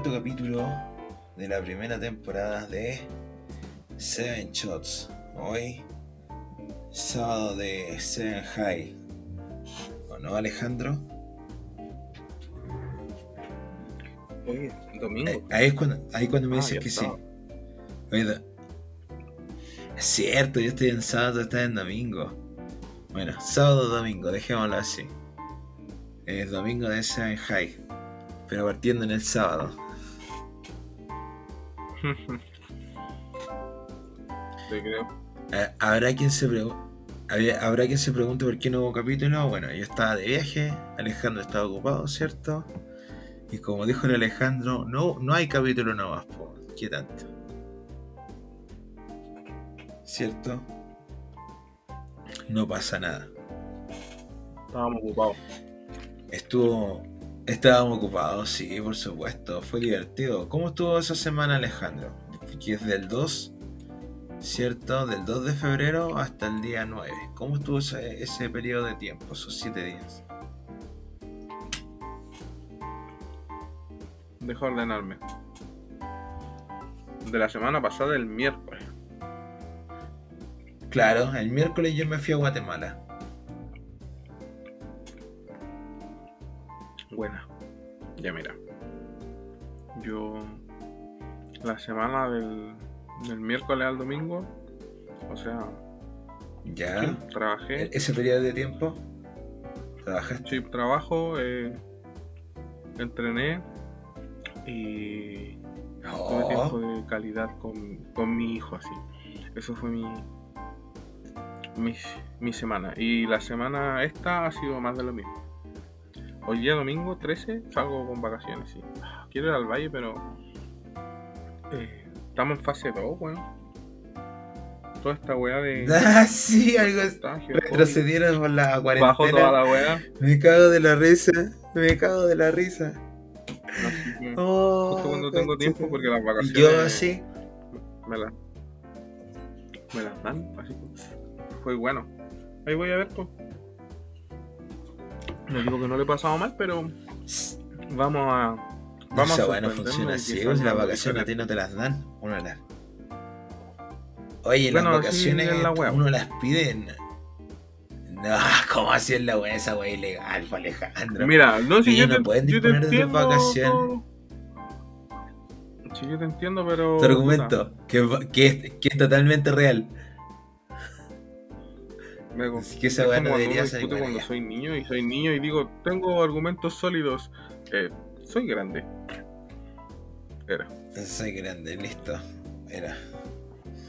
cuarto capítulo de la primera temporada de Seven Shots. Hoy, sábado de Seven High. ¿O no, Alejandro? Oye, domingo. Eh, Ahí es cuando, ahí cuando me Ah, dices que estaba. sí. Oye, es cierto, yo estoy en sábado, tú estás en domingo. Bueno, sábado domingo, dejémoslo así. Es domingo de Seven High. Pero partiendo en el sábado. Te creo. Eh, ¿Habrá quien se pregunte? ¿Habrá quien se pregunte por qué no hubo capítulo? Bueno, yo estaba de viaje, Alejandro estaba ocupado, ¿cierto? Y como dijo el Alejandro, no, no hay capítulo nomás, po. ¿qué tanto? ¿Cierto? No pasa nada. Estábamos ocupados. Estuvo. Estábamos ocupados, sí, por supuesto. Fue divertido. ¿Cómo estuvo esa semana, Alejandro? Que es del 2, ¿cierto? Del 2 de febrero hasta el día 9. ¿Cómo estuvo ese, ese periodo de tiempo, esos 7 días? Deja de ordenarme. De la semana pasada, el miércoles. Claro, el miércoles yo me fui a Guatemala. Buena. Ya mira. Yo. La semana del, del miércoles al domingo. O sea, ¿Ya? trabajé. ¿E- ¿Ese periodo de tiempo? ¿Trabajaste? Sí, trabajo, eh, entrené y tuve tiempo Oh, de calidad con, con mi hijo, así. Eso fue mi, mi, mi semana. Y la semana esta ha sido más de lo mismo. Hoy día domingo 13 salgo con vacaciones, sí. Quiero ir al valle, pero eh, estamos en fase 2, weón. Toda esta weá de ah, sí, algo Retrocedieron por la COVID, Bajo toda cuarentena. la weá. Me cago de la risa. Me cago de la risa. Que, Oh, justo cuando tengo tiempo, porque las vacaciones yo así. me las me las dan, así fue bueno. Ahí voy a ver, pues. No digo que no le he pasado mal, pero vamos a. Vamos Esa a no funciona así, pues, si las vacaciones a ti no te las dan, uno las. Oye, Bueno, las vacaciones es la uno las pide. en- No, ¿cómo así es la weá? Esa weá ilegal, Alejandro. Mira, no, si Ellos yo no te, pueden yo te disponer de vacaciones. Sí, yo te entiendo, pero. Tu argumento, que, que, que es totalmente real. Me- Así que esa es weá como no cuando debería ser cuando allá. soy niño y soy niño y digo, tengo argumentos sólidos. Eh, soy grande. Era, Soy grande, listo. Era.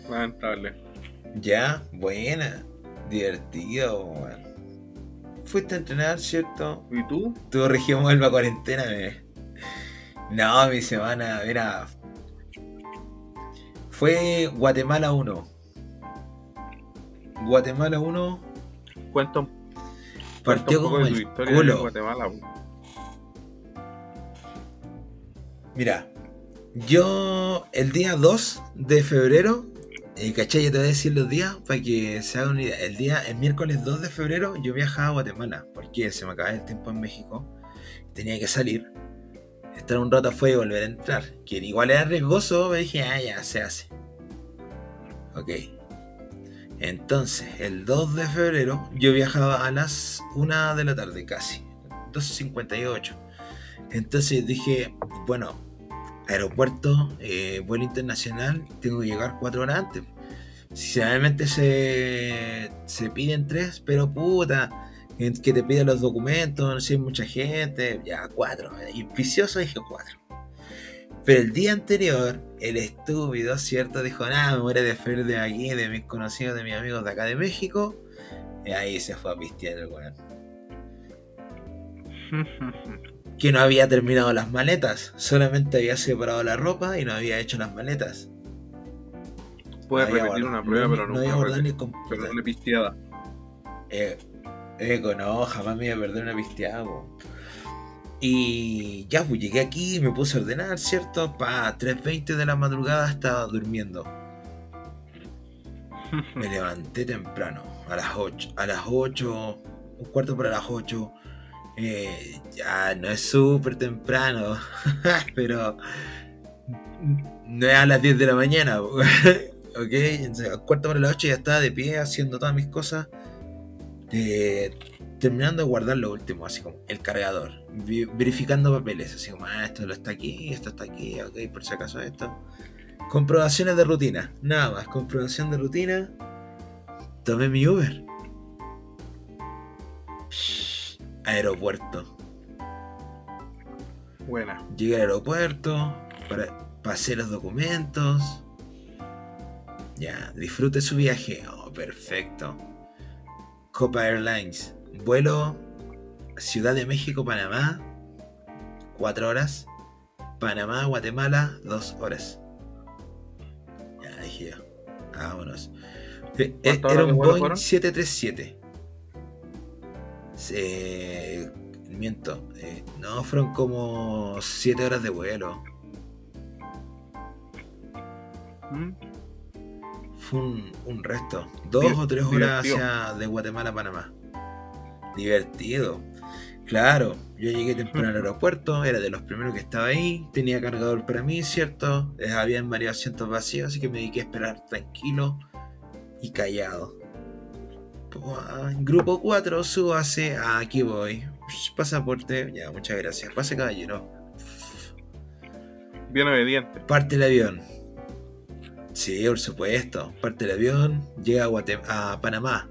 lamentable. Ya, buena. Divertido. Fuiste a entrenar, ¿cierto? ¿Y tú? Tú regimos la cuarentena. No, mi semana, mira. Fue Guatemala 1. Guatemala 1 Cuenta un, cuenta partió como el culo. Guatemala. Mira, yo el día 2 de febrero, eh, ¿cachai? Yo te voy a decir los días para que se hagan una idea. El día, el miércoles 2 de febrero, yo viajaba a Guatemala porque se me acababa el tiempo en México. Tenía que salir, estar un rato afuera y volver a entrar. Que igual era riesgoso, me dije, ah, ya, se hace. Ok. Entonces, el 2 de febrero, yo viajaba a las 1 de la tarde casi, 12.58. Entonces dije, bueno, aeropuerto, eh, vuelo internacional, tengo que llegar cuatro horas antes. Si realmente se, piden tres, pero puta, que te piden los documentos, no sé, mucha gente, ya cuatro. Y vicioso dije cuatro. Pero el día anterior, el estúpido, ¿cierto? Dijo, nada, me muere de febrero de aquí, de mis conocidos, de mis amigos de acá de México. Y ahí se fue a pistear el weón. que no había terminado las maletas, solamente había separado la ropa y no había hecho las maletas. Puedes No repetir una prueba, no- pero no no, había ni con pero una pisteada. Eh, eco, no, jamás me iba a perder una pisteada, po. Y ya, pues llegué aquí, me puse a ordenar, ¿cierto? Pa 3.20 de la madrugada estaba durmiendo. Me levanté temprano, a las 8. A las 8, un cuarto para las 8. Eh, ya no es súper temprano, pero no es a las 10 de la mañana. ok, entonces, a cuarto para las 8 ya estaba de pie haciendo todas mis cosas. Eh, terminando de guardar lo último, así como el cargador, verificando papeles, así como, ah, esto lo está aquí, esto está aquí, ok, por si acaso esto. Comprobaciones de rutina, nada más, comprobación de rutina. Tomé mi Uber. Aeropuerto. Buena. Llegué al aeropuerto, para- pasé los documentos. Ya, disfrute su viaje. Oh, perfecto. Copa Airlines. Vuelo Ciudad de México, Panamá. Cuatro horas. Panamá, Guatemala, dos horas. Ya dije yo. Vámonos. Eh, eh, ¿Cuántas Era un Boeing fueron? 737. Se- miento. eh, no, fueron como 7 horas de vuelo. ¿Mm? Fue un, un resto. Dos Di- o tres horas hacia de Guatemala a Panamá. Divertido. Claro, yo llegué temprano al aeropuerto, era de los primeros que estaba ahí, tenía cargador para mí, ¿cierto? Eh, Habían varios asientos vacíos, así que me dediqué a esperar tranquilo y callado. Po- Grupo 4, súbase, ah, aquí voy. Pasaporte, ya, muchas gracias. Pase caballero. Bien obediente. Parte el avión. Sí, por supuesto. Parte el avión, llega a, Guate- a Panamá.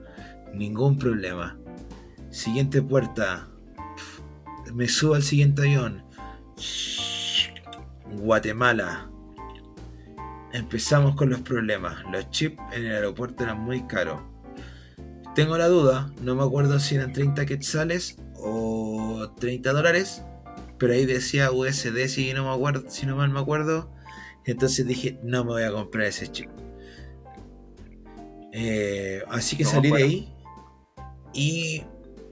Ningún problema. Siguiente puerta. Me subo al siguiente avión. Guatemala. Empezamos con los problemas. Los chips en el aeropuerto eran muy caros. Tengo la duda, no me acuerdo si eran 30 quetzales o 30 dólares, pero ahí decía USD si no me acuerdo, si no mal me acuerdo. Entonces dije, no me voy a comprar ese chip. Eh, así que No, salí de ahí y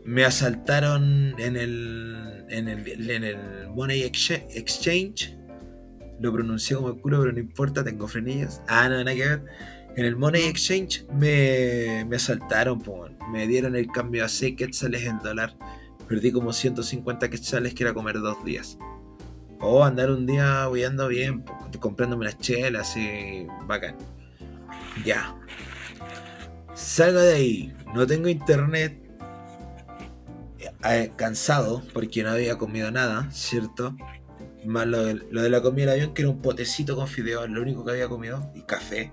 me asaltaron en el, en el, en el Money Exchange. Lo pronuncié como el culo, pero no importa, tengo frenillos. Ah, no, nada que ver. En el Money Exchange me, me asaltaron, po, me dieron el cambio a 6 quetzales el dólar. Perdí como 150 quetzales que era comer dos días. O andar un día huyendo bien, comprándome las chelas y bacán. Ya. Salgo de ahí, no tengo internet. Cansado porque no había comido nada, ¿cierto? Más lo de, lo de la comida del avión, que era un potecito con fideos, lo único que había comido, y café.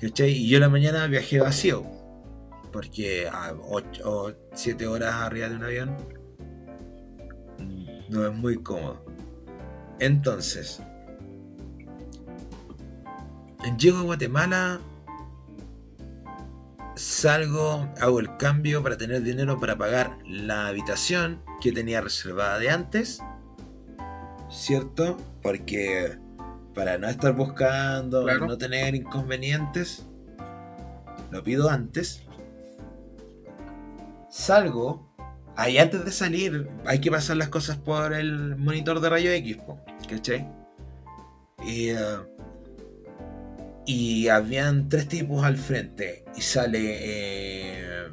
¿Cachai? Y yo la mañana viajé vacío, porque a 8 o 7 horas arriba de un avión no es muy cómodo. Entonces, llego a Guatemala, salgo, hago el cambio para tener dinero para pagar la habitación que tenía reservada de antes, ¿cierto? Porque para no estar buscando, Claro. no tener inconvenientes, lo pido antes. Salgo, ahí antes de salir hay que pasar las cosas por el monitor de rayo X, ¿cachai? Y, eh, y habían tres tipos al frente y sale, eh,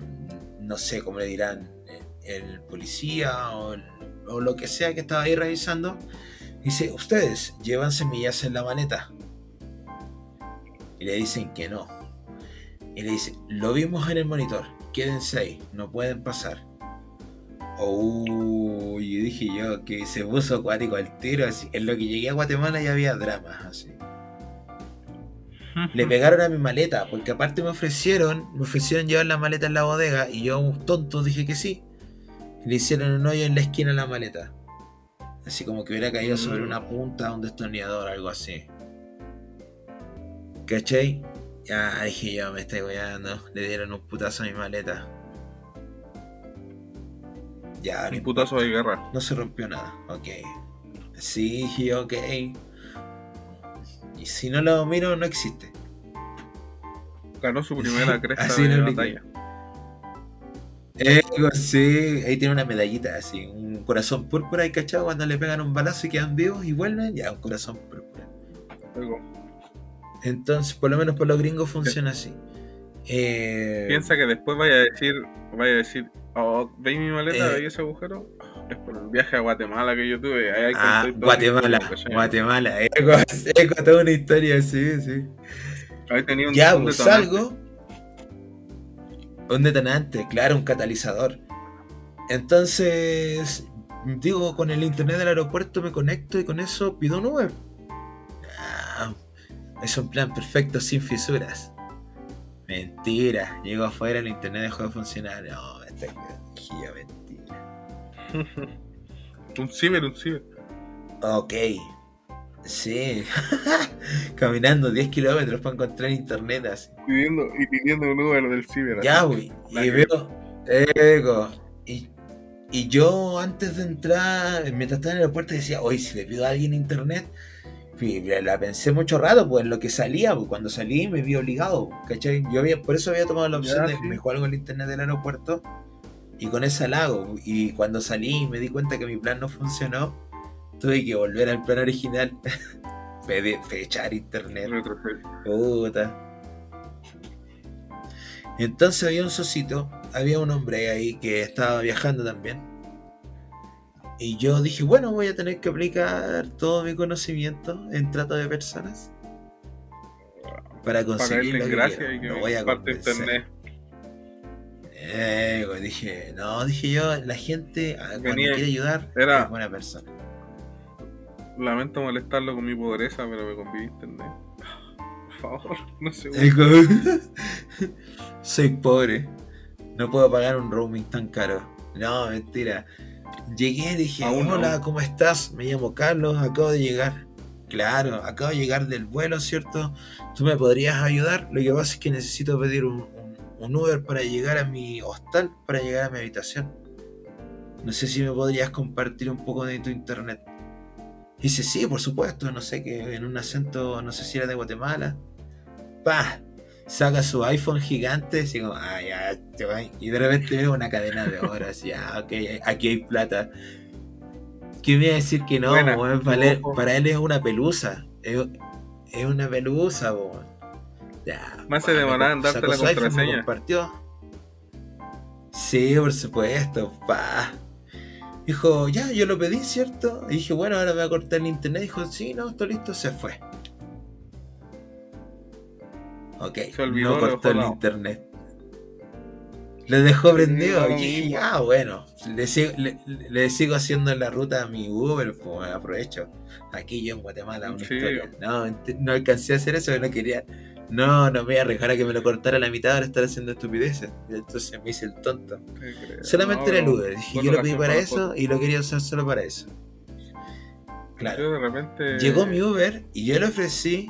no sé cómo le dirán, eh, el policía o, lo que sea que estaba ahí revisando. Dice, ustedes llevan semillas en la maleta. Y le dicen que no. Y le dice, lo vimos en el monitor, quédense ahí, no pueden pasar. Uy, dije yo que se puso acuático al tiro. Así. En lo que llegué a Guatemala ya había dramas así. Le pegaron a mi maleta, porque aparte me ofrecieron, me ofrecieron llevar la maleta en la bodega y yo, tonto, dije que sí. Le hicieron un hoyo en la esquina de la maleta. Así como que hubiera caído sobre Mm. una punta, un destornillador, algo así. ¿Cachai? Ya dije yo, me estoy weando. Le dieron un putazo a mi maleta. Ya, no Un putazo de guerra. no se rompió nada. Ok. Sí, dije ok. Y si no lo miro, no existe. Ganó su primera cresta Así de no batalla. Eh, sí, ahí tiene una medallita así, un corazón púrpura y cachado cuando le pegan un balazo y quedan vivos y vuelven, ya un corazón púrpura. Entonces, por lo menos por los gringos funciona así. Eh, Piensa que después vaya a decir, vaya a decir, oh, ¿veis mi maleta? Eh. ¿Veis ese agujero? Es por el viaje a Guatemala que yo tuve. Ahí ah, Guatemala, historia, Guatemala, eco, eco, toda una historia así, sí. Ahí tenía un, Ya, un pues salgo. Un detonante, claro, un catalizador. Entonces, digo, con el internet del aeropuerto me conecto y con eso pido un Uber. Ah, es un plan perfecto, sin fisuras. Mentira, llego afuera, el internet dejó de funcionar. No, guía, mentira. Un ciber, un ciber. Ok. Sí. Caminando 10 kilómetros para encontrar internet así. Pidiendo, y pidiendo un Uber del ciber. Ya, güey. Y veo. Ego. Y, y yo antes de entrar, mientras estaba en el aeropuerto, decía, oye, si le pido a alguien internet. Y la pensé mucho rato, pues en lo que salía, pues cuando salí me vi obligado, ¿cachai? Yo había, por eso había tomado la opción Ya, de sí. me juego el internet del aeropuerto y con ese halago. Y cuando salí y me di cuenta que mi plan no funcionó, tuve que volver al plan original. Fe- Fechar internet. Puta. Entonces había un socito, había un hombre ahí que estaba viajando también. Y yo dije, bueno, voy a tener que aplicar todo mi conocimiento en trato de personas para Para conseguir caerle lo que quiero. y que me voy a convencer. internet. Eh, dije, no, dije yo, la gente ah, cuando Venía- quiere ayudar era- es buena persona. Lamento molestarlo con mi pobreza, pero me conviene internet. Por favor, no como- Soy pobre. No puedo pagar un roaming tan caro. No, mentira. Llegué dije, Aún no. hola, ¿cómo estás? Me llamo Carlos, acabo de llegar. Claro, acabo de llegar del vuelo, ¿cierto? ¿Tú me podrías ayudar? Lo que pasa es que necesito pedir un, un- Uber para llegar a mi hostal, para llegar a mi habitación. No sé si me podrías compartir un poco de tu internet. Dice, sí, por supuesto, no sé, que en un acento, no sé si era de Guatemala. Pa, saca su iPhone gigante, así como, ah, ya, te va. Y de repente veo una cadena de horas, ya, ok, aquí hay plata. ¿Qué me iba a decir que no? Buena, para, él, para él es una pelusa. Es, es una pelusa. Ya. Hace pa, demorar en sacó darte la contraseña. compartió. Sí, por supuesto, pa. Dijo, ya, yo lo pedí, ¿cierto? Y dije, bueno, ahora me voy a cortar el internet. Dijo, sí, no, está listo, se fue. Ok, Se olvidó, no cortó el lado. internet. Lo dejó prendido. y dije, ah, bueno, le sigo, le, le sigo haciendo la ruta a mi Uber, pues aprovecho. Aquí yo en Guatemala, una Sí. historia. No, no alcancé a hacer eso, no quería. No, no me voy a arriesgar a que me lo cortara a la mitad para estar haciendo estupideces. Y Entonces me hice el tonto. Solamente No, era el Uber. Dije, yo lo pedí para eso y lo quería usar solo para eso. Claro. Yo de repente. Llegó mi Uber y yo le ofrecí.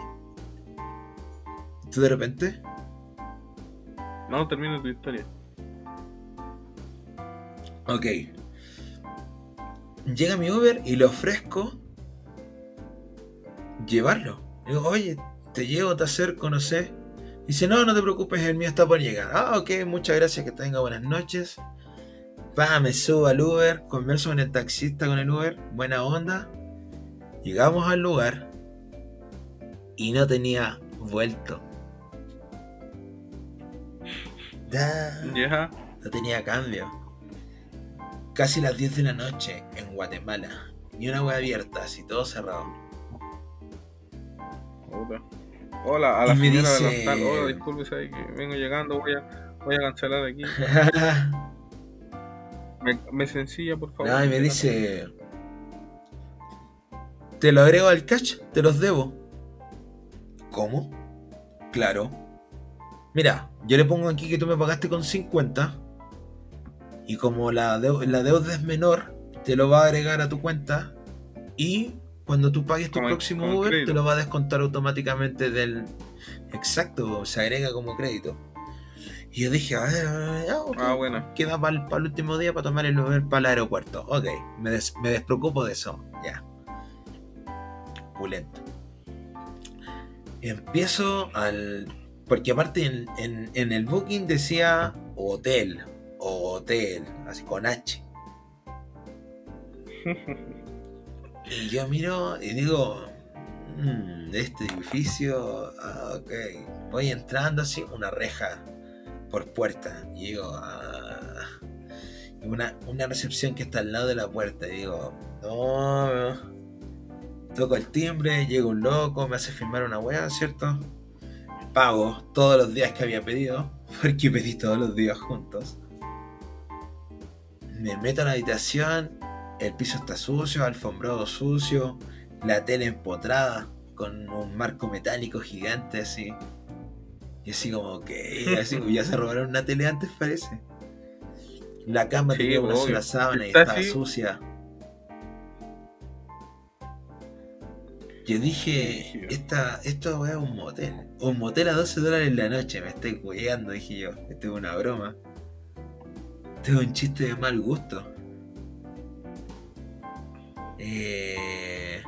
¿Tú de repente? No, termina tu historia. Ok. Llega mi Uber y le ofrezco llevarlo. Le digo, oye, te llevo, te acerco, no sé. Dice, no, no te preocupes, el mío está por llegar. Ah, ok, muchas gracias, que tenga buenas noches. Pa, me subo al Uber, converso con el taxista, con el Uber, buena onda. Llegamos al lugar y no tenía vuelto. Da. Ya. No tenía cambio. Casi las 10 de la noche en Guatemala. Ni una web abierta, así todo cerrado. Puta. Hola, a la señora dice- del hostal. Hola, disculpe, que vengo llegando, voy a, voy a cancelar aquí. Me, me sencilla, por favor. no, y me dice. Te lo agrego al cash, te los debo. ¿Cómo? Claro. Mira, yo le pongo aquí que tú me pagaste con 50. Y como la, deu- la deuda es menor, te lo va a agregar a tu cuenta. Y cuando tú pagues tu Como- próximo Uber, crédito. te lo va a descontar automáticamente del. Exacto, se agrega como crédito. Y yo dije, a ver, a ver, ya, ok, Ah, bueno. Queda para el, último día para tomar el Uber para el aeropuerto. Ok, me, des- me despreocupo de eso. Ya. Pulento. Empiezo al. Porque aparte en, en- en el booking decía hotel. O hotel. Así con H. Y yo miro y digo. "Mm, este edificio. Ah, ok. Voy entrando así, una reja por puerta. Y digo, ah, una, una recepción que está al lado de la puerta. Y digo, no. Toco el timbre, llega un loco, me hace firmar una weá, ¿cierto? Pago todos los días que había pedido, porque pedí todos los días juntos. Me meto a la habitación, el piso está sucio, alfombrado sucio, la tele empotrada con un marco metálico gigante así. Y así como que así, ya se robaron una tele antes parece. La cama tenía una sola sábana y estaba sucia. Yo dije, esta, esto es un motel. Un motel a 12 dólares en la noche, me estoy cuidando, dije yo. Esto es una broma. Esto es un chiste de mal gusto. Eh...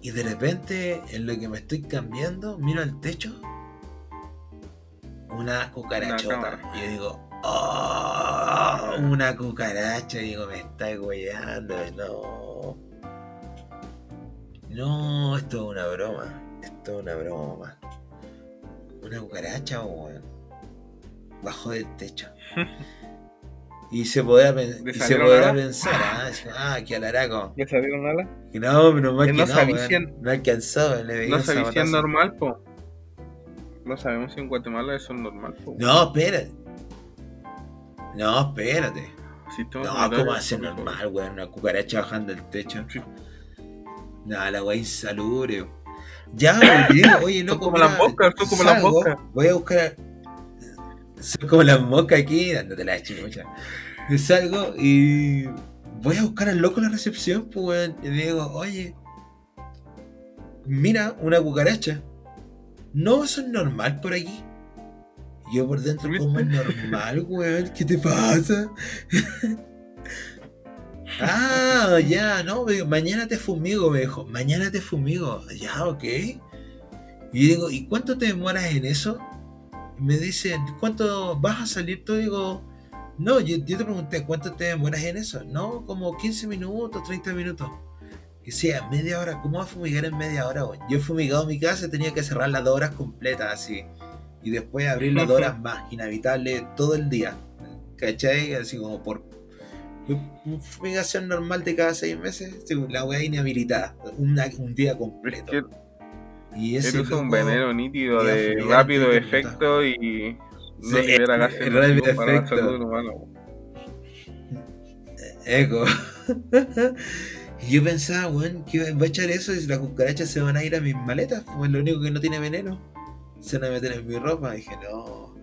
Y de repente, en lo que me estoy cambiando, miro al techo. Una cucarachota. y yo digo, ¡Oh! Una cucaracha. Y digo, me está cuidando, no. No, esto es una broma. Esto es una broma. Una cucaracha, weón. Bajo del techo. Y se podrá, se podrá pensar, ah, ah, que alaraco. ¿Ya salieron alas? No, pero más que no, no, no alcanzó. Le no es normal, po. No sabemos si en Guatemala eso es normal, po. No, espérate. No, espérate. no, ¿cómo va a ser normal, weón? Una cucaracha bajando el techo. Nada, la weá insalubre. Ya, oye, oye, loco. Son como las moscas, son como las moscas. Voy a buscar. Son como las moscas aquí, dándote la chimucha. Salgo y voy a buscar al loco en la recepción, pues, weón. Y digo, oye, mira, una cucaracha. No, eso es normal por aquí. yo por dentro, como es normal, weón? ¿Qué te pasa? Ah, ya, no, mañana te fumigo, me dijo. Mañana te fumigo. Ya, ok. Y digo, ¿y cuánto te demoras en eso? Me dice, ¿cuánto vas a salir tú? Digo, no, yo, te pregunté, ¿cuánto te demoras en eso? No, como 15 minutos, 30 minutos. Y sea, media hora, ¿cómo vas a fumigar en media hora? Yo he fumigado mi casa, tenía que cerrar las dos horas completas así. Y después abrir las dos horas más, inhabitable todo el día. ¿Cachai? Así como por fumigación normal de cada seis meses, la weá inhabilitada, un día completo. Y ese es un veneno nítido de rápido efecto y no libera gases rápido efecto. Eco. y yo pensaba, weón, que voy a echar eso y las cucarachas se van a ir a mis maletas, pues lo único que no tiene veneno. Se van a meter en mi ropa. Y dije, no.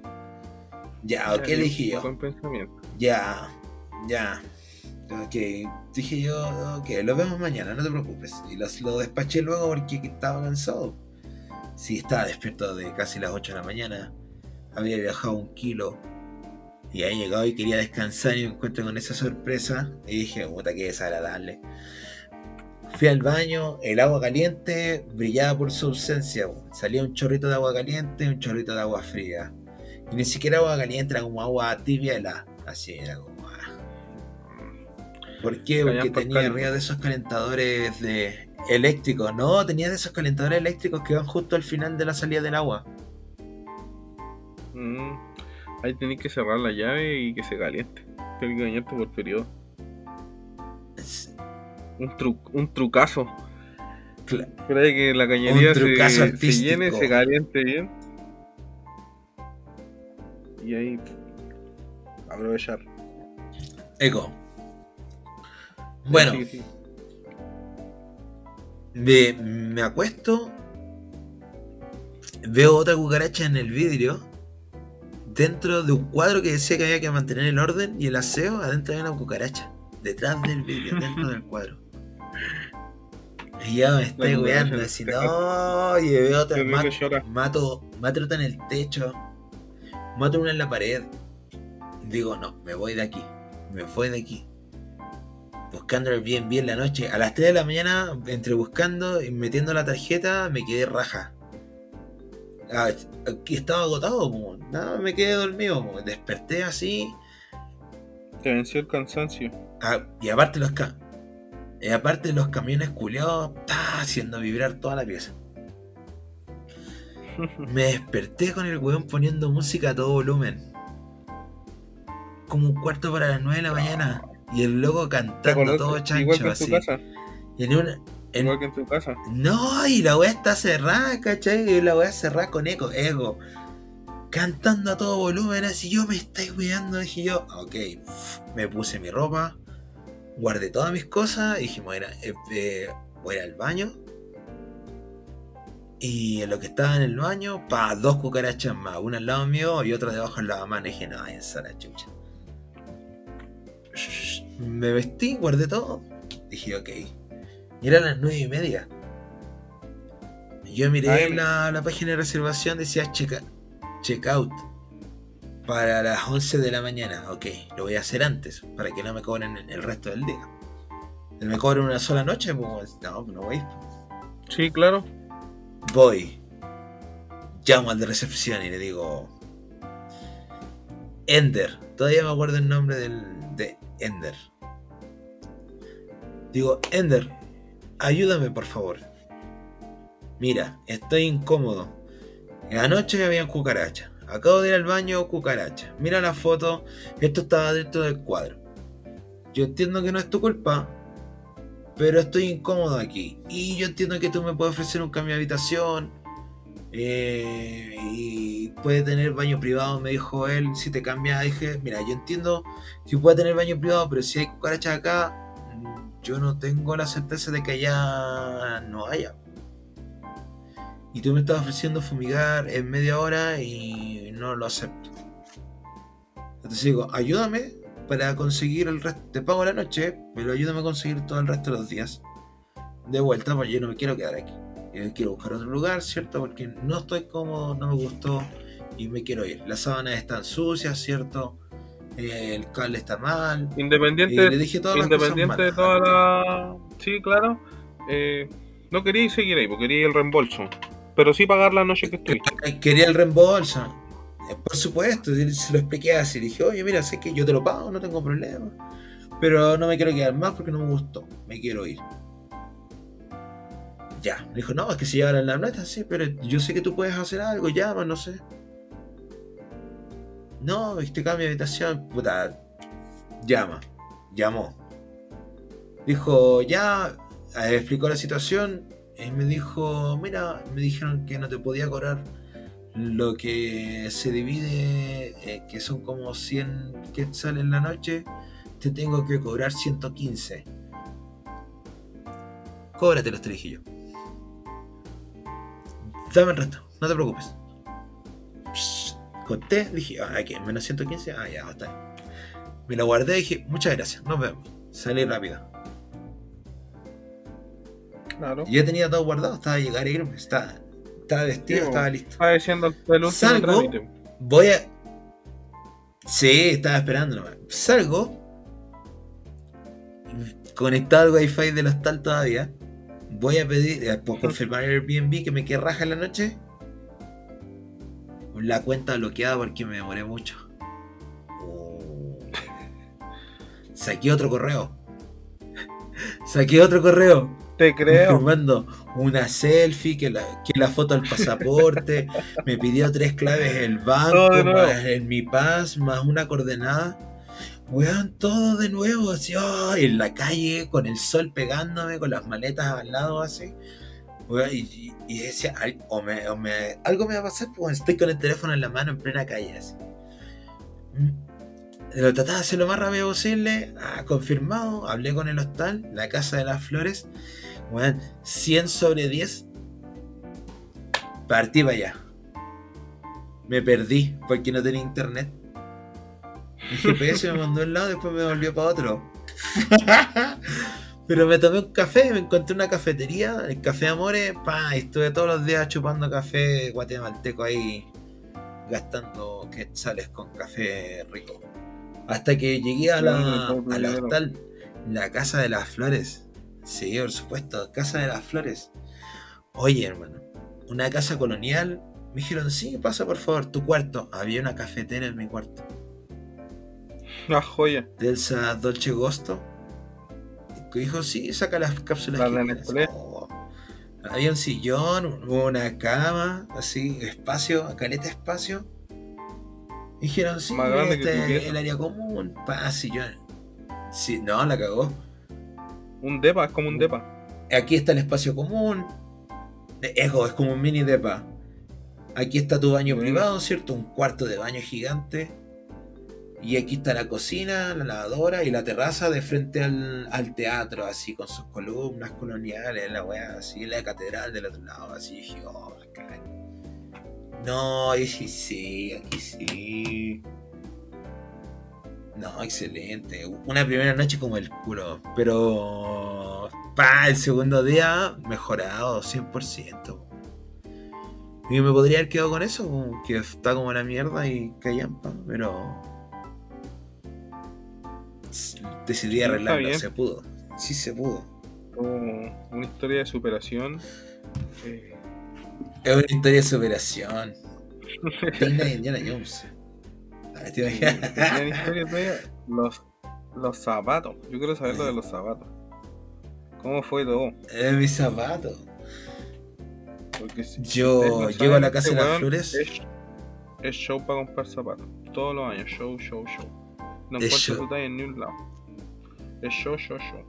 Ya, ¿qué elegí yo? Ya, ya. Ok, dije yo, ok, lo vemos mañana, no te preocupes. Y lo, despaché luego porque estaba cansado. Sí, estaba despierto de casi las 8 de la mañana. Había viajado un kilo. Y ahí llegado y quería descansar y me encuentro con esa sorpresa. Y dije, puta, que desagradable. Fui al baño, el agua caliente brillaba por su ausencia. Salía un chorrito de agua caliente y un chorrito de agua fría. Y ni siquiera agua caliente, era como agua tibia, así era como ¿Por qué? Porque tenía arriba de esos calentadores de eléctricos. No, tenía de esos calentadores eléctricos que van justo al final de la salida del agua. Mm, ahí tenéis que cerrar la llave y que se caliente. Tienes que bañarte por periodo. Un, tru un trucazo. Claro. que la cañería se, se, llene, se caliente bien. Y ahí aprovechar. Eco. Bueno, Me, acuesto, veo otra cucaracha en el vidrio, dentro de un cuadro que decía que había que mantener el orden y el aseo, adentro había una cucaracha, detrás del vidrio, dentro del cuadro. Y ya me estoy weando, así, no, y veo otra, mato, mato, otra en el techo, mato una en la pared. Digo, no, me voy de aquí, me voy de aquí buscando el bien bien la noche. A las 3 de la mañana, entre buscando y metiendo la tarjeta, me quedé raja. Ah, estaba agotado, nada, me quedé dormido, desperté así. Te venció el cansancio. Ah, y aparte los Y aparte los camiones culeados, está haciendo vibrar toda la pieza. Me desperté con el weón poniendo música a todo volumen. Como un cuarto para las 9 de la mañana. Y el loco ¿Te cantando todo Igual que chancho en tu así. casa. Y en una, en- Igual que en tu casa. No, y la weá está cerrada, ¿cachai? Y la weá cerrada con eco, ego. Cantando a todo volumen, así yo me estoy cuidando. Dije yo, ok, me puse mi ropa, guardé todas mis cosas dije, voy a eh, eh, voy a ir al baño. Y en lo que estaba en el baño, pa, dos cucarachas más, una al lado mío y otra debajo del lavamanos. Y dije, no, esa la chucha. Me vestí, guardé todo. Dije, ok. Y eran las nueve y media. Yo miré la, la página de reservación, decía check, out para las 11 de la mañana. Ok, lo voy a hacer antes, para que no me cobren el, resto del día. Si me cobran una sola noche, pues no, no voy. Sí, claro. Voy. Llamo al de recepción y le digo. Ender. Todavía me acuerdo el nombre del, de Ender. Digo, Ender, ayúdame por favor. Mira, estoy incómodo. Anoche había cucarachas. Acabo de ir al baño, cucaracha. Mira la foto. Esto estaba dentro del cuadro. Yo entiendo que no es tu culpa, pero estoy incómodo aquí. Y yo entiendo que tú me puedes ofrecer un cambio de habitación. Eh, y puede tener baño privado, me dijo él. Si te cambia, dije, mira, yo entiendo que puede tener baño privado, pero si hay cucarachas acá, mm, yo no tengo la certeza de que allá no haya. Y tú me estás ofreciendo fumigar en media hora y no lo acepto. Entonces digo, ayúdame para conseguir el resto. Te pago la noche, pero ayúdame a conseguir todo el resto de los días. De vuelta, porque yo no me quiero quedar aquí. Yo quiero buscar otro lugar, ¿cierto? Porque no estoy cómodo, no me gustó y me quiero ir. Las sábanas están sucias, ¿cierto? Eh, el cable está mal. Independiente, le dije todas las cosas independiente de malas. toda la. Sí, claro. Eh, no quería seguir ahí, porque quería el reembolso. Pero sí pagar la noche que estuviste. Quería el reembolso. Eh, Por supuesto, se lo expliqué así. Le dije, oye, mira, sé que yo te lo pago, no tengo problema. Pero no me quiero quedar más porque no me gustó. Me quiero ir. Ya. Me dijo, no, es que si llevan la plata, sí, pero yo sé que tú puedes hacer algo, llama, no sé. No, este cambio de habitación, puta. Llama. Llamó. Dijo, ya. eh, explicó la situación. Y me dijo, mira, me dijeron que no te podía cobrar lo que se divide, eh, que son como 100 quetzales en la noche, te tengo que cobrar 115. Cóbratelo, te dije yo. Dame el resto, no te preocupes. Conté, dije, ah, aquí, menos 115, ah, ya, está bien. Me lo guardé y dije, muchas gracias, nos vemos. Salí rápido. Claro. Y yo tenía todo guardado, estaba a llegar a irme, estaba, estaba vestido, Sí, estaba listo. Estaba diciendo el Salgo. Voy a. Sí, estaba esperando nomás. Salgo. Conectado al wifi del hostal todavía. Voy a pedir, eh, por confirmar el Airbnb que me quede raja en la noche. La cuenta bloqueada porque me demoré mucho. Oh. Saqué otro correo. Saqué otro correo Te creo. confirmando una selfie, que la, que la foto del pasaporte, me pidió tres claves el banco, más en mi paz, más una coordenada. Weón, todo de nuevo, así, oh, en la calle, con el sol pegándome, con las maletas al lado, así. Y, decía, "Al- o me- o me- algo me va a pasar, pues estoy con el teléfono en la mano en plena calle, así. Mm. Lo trataba de hacer lo más rápido posible, ah, confirmado, hablé con el hostal, la Casa de las Flores, Weón, 100 sobre 10. Partí para allá. Me perdí porque no tenía internet. El GPS me mandó a un lado y después me volvió para otro. Pero me tomé un café, me encontré una cafetería, el Café Amores, pa, y estuve todos los días chupando café guatemalteco ahí, gastando quetzales con café rico. Hasta que llegué a la, a la hostal, la Casa de las Flores. Sí, por supuesto, Casa de las Flores. Oye, hermano, una casa colonial. Me dijeron, sí, pasa por favor, tu cuarto. Había una cafetera en mi cuarto. La joya. De esa Dolce Gusto. Que dijo, sí, saca las cápsulas. ¿La que de quieras". Nestlé? Oh. Había un sillón, una cama, así, espacio, caleta espacio. Dijeron, sí, Más grande que este pieza. el área común, pa, sillón. Sí, no, la cagó. Un depa, es como un depa. Aquí está el espacio común. Ejo, es como un mini depa. Aquí está tu baño Mm. privado, ¿cierto? Un cuarto de baño gigante. Y aquí está la cocina, la lavadora y la terraza de frente al, teatro, así con sus columnas coloniales, la weá, así, la catedral del otro lado, así. Dije, oh, caga. No, y sí, aquí sí. No, excelente. Una primera noche como el culo, pero. Pa, el segundo día mejorado, 100%. Y me podría haber quedado con eso, que está como la mierda y callampa, pero. Decidí arreglarlo, se pudo. Sí se pudo. Como una historia de superación. Eh, Es una historia de superación. Digna de Indiana Jones. Los, los zapatos. Yo quiero saber lo de los zapatos. ¿Cómo fue todo? Es mi zapato. Si Yo llego a la casa de este las weón flores. Es, es show para comprar zapatos. Todos los años, show, show, show. No Es encuentro tu talla en ningún lado. Es show, show, show.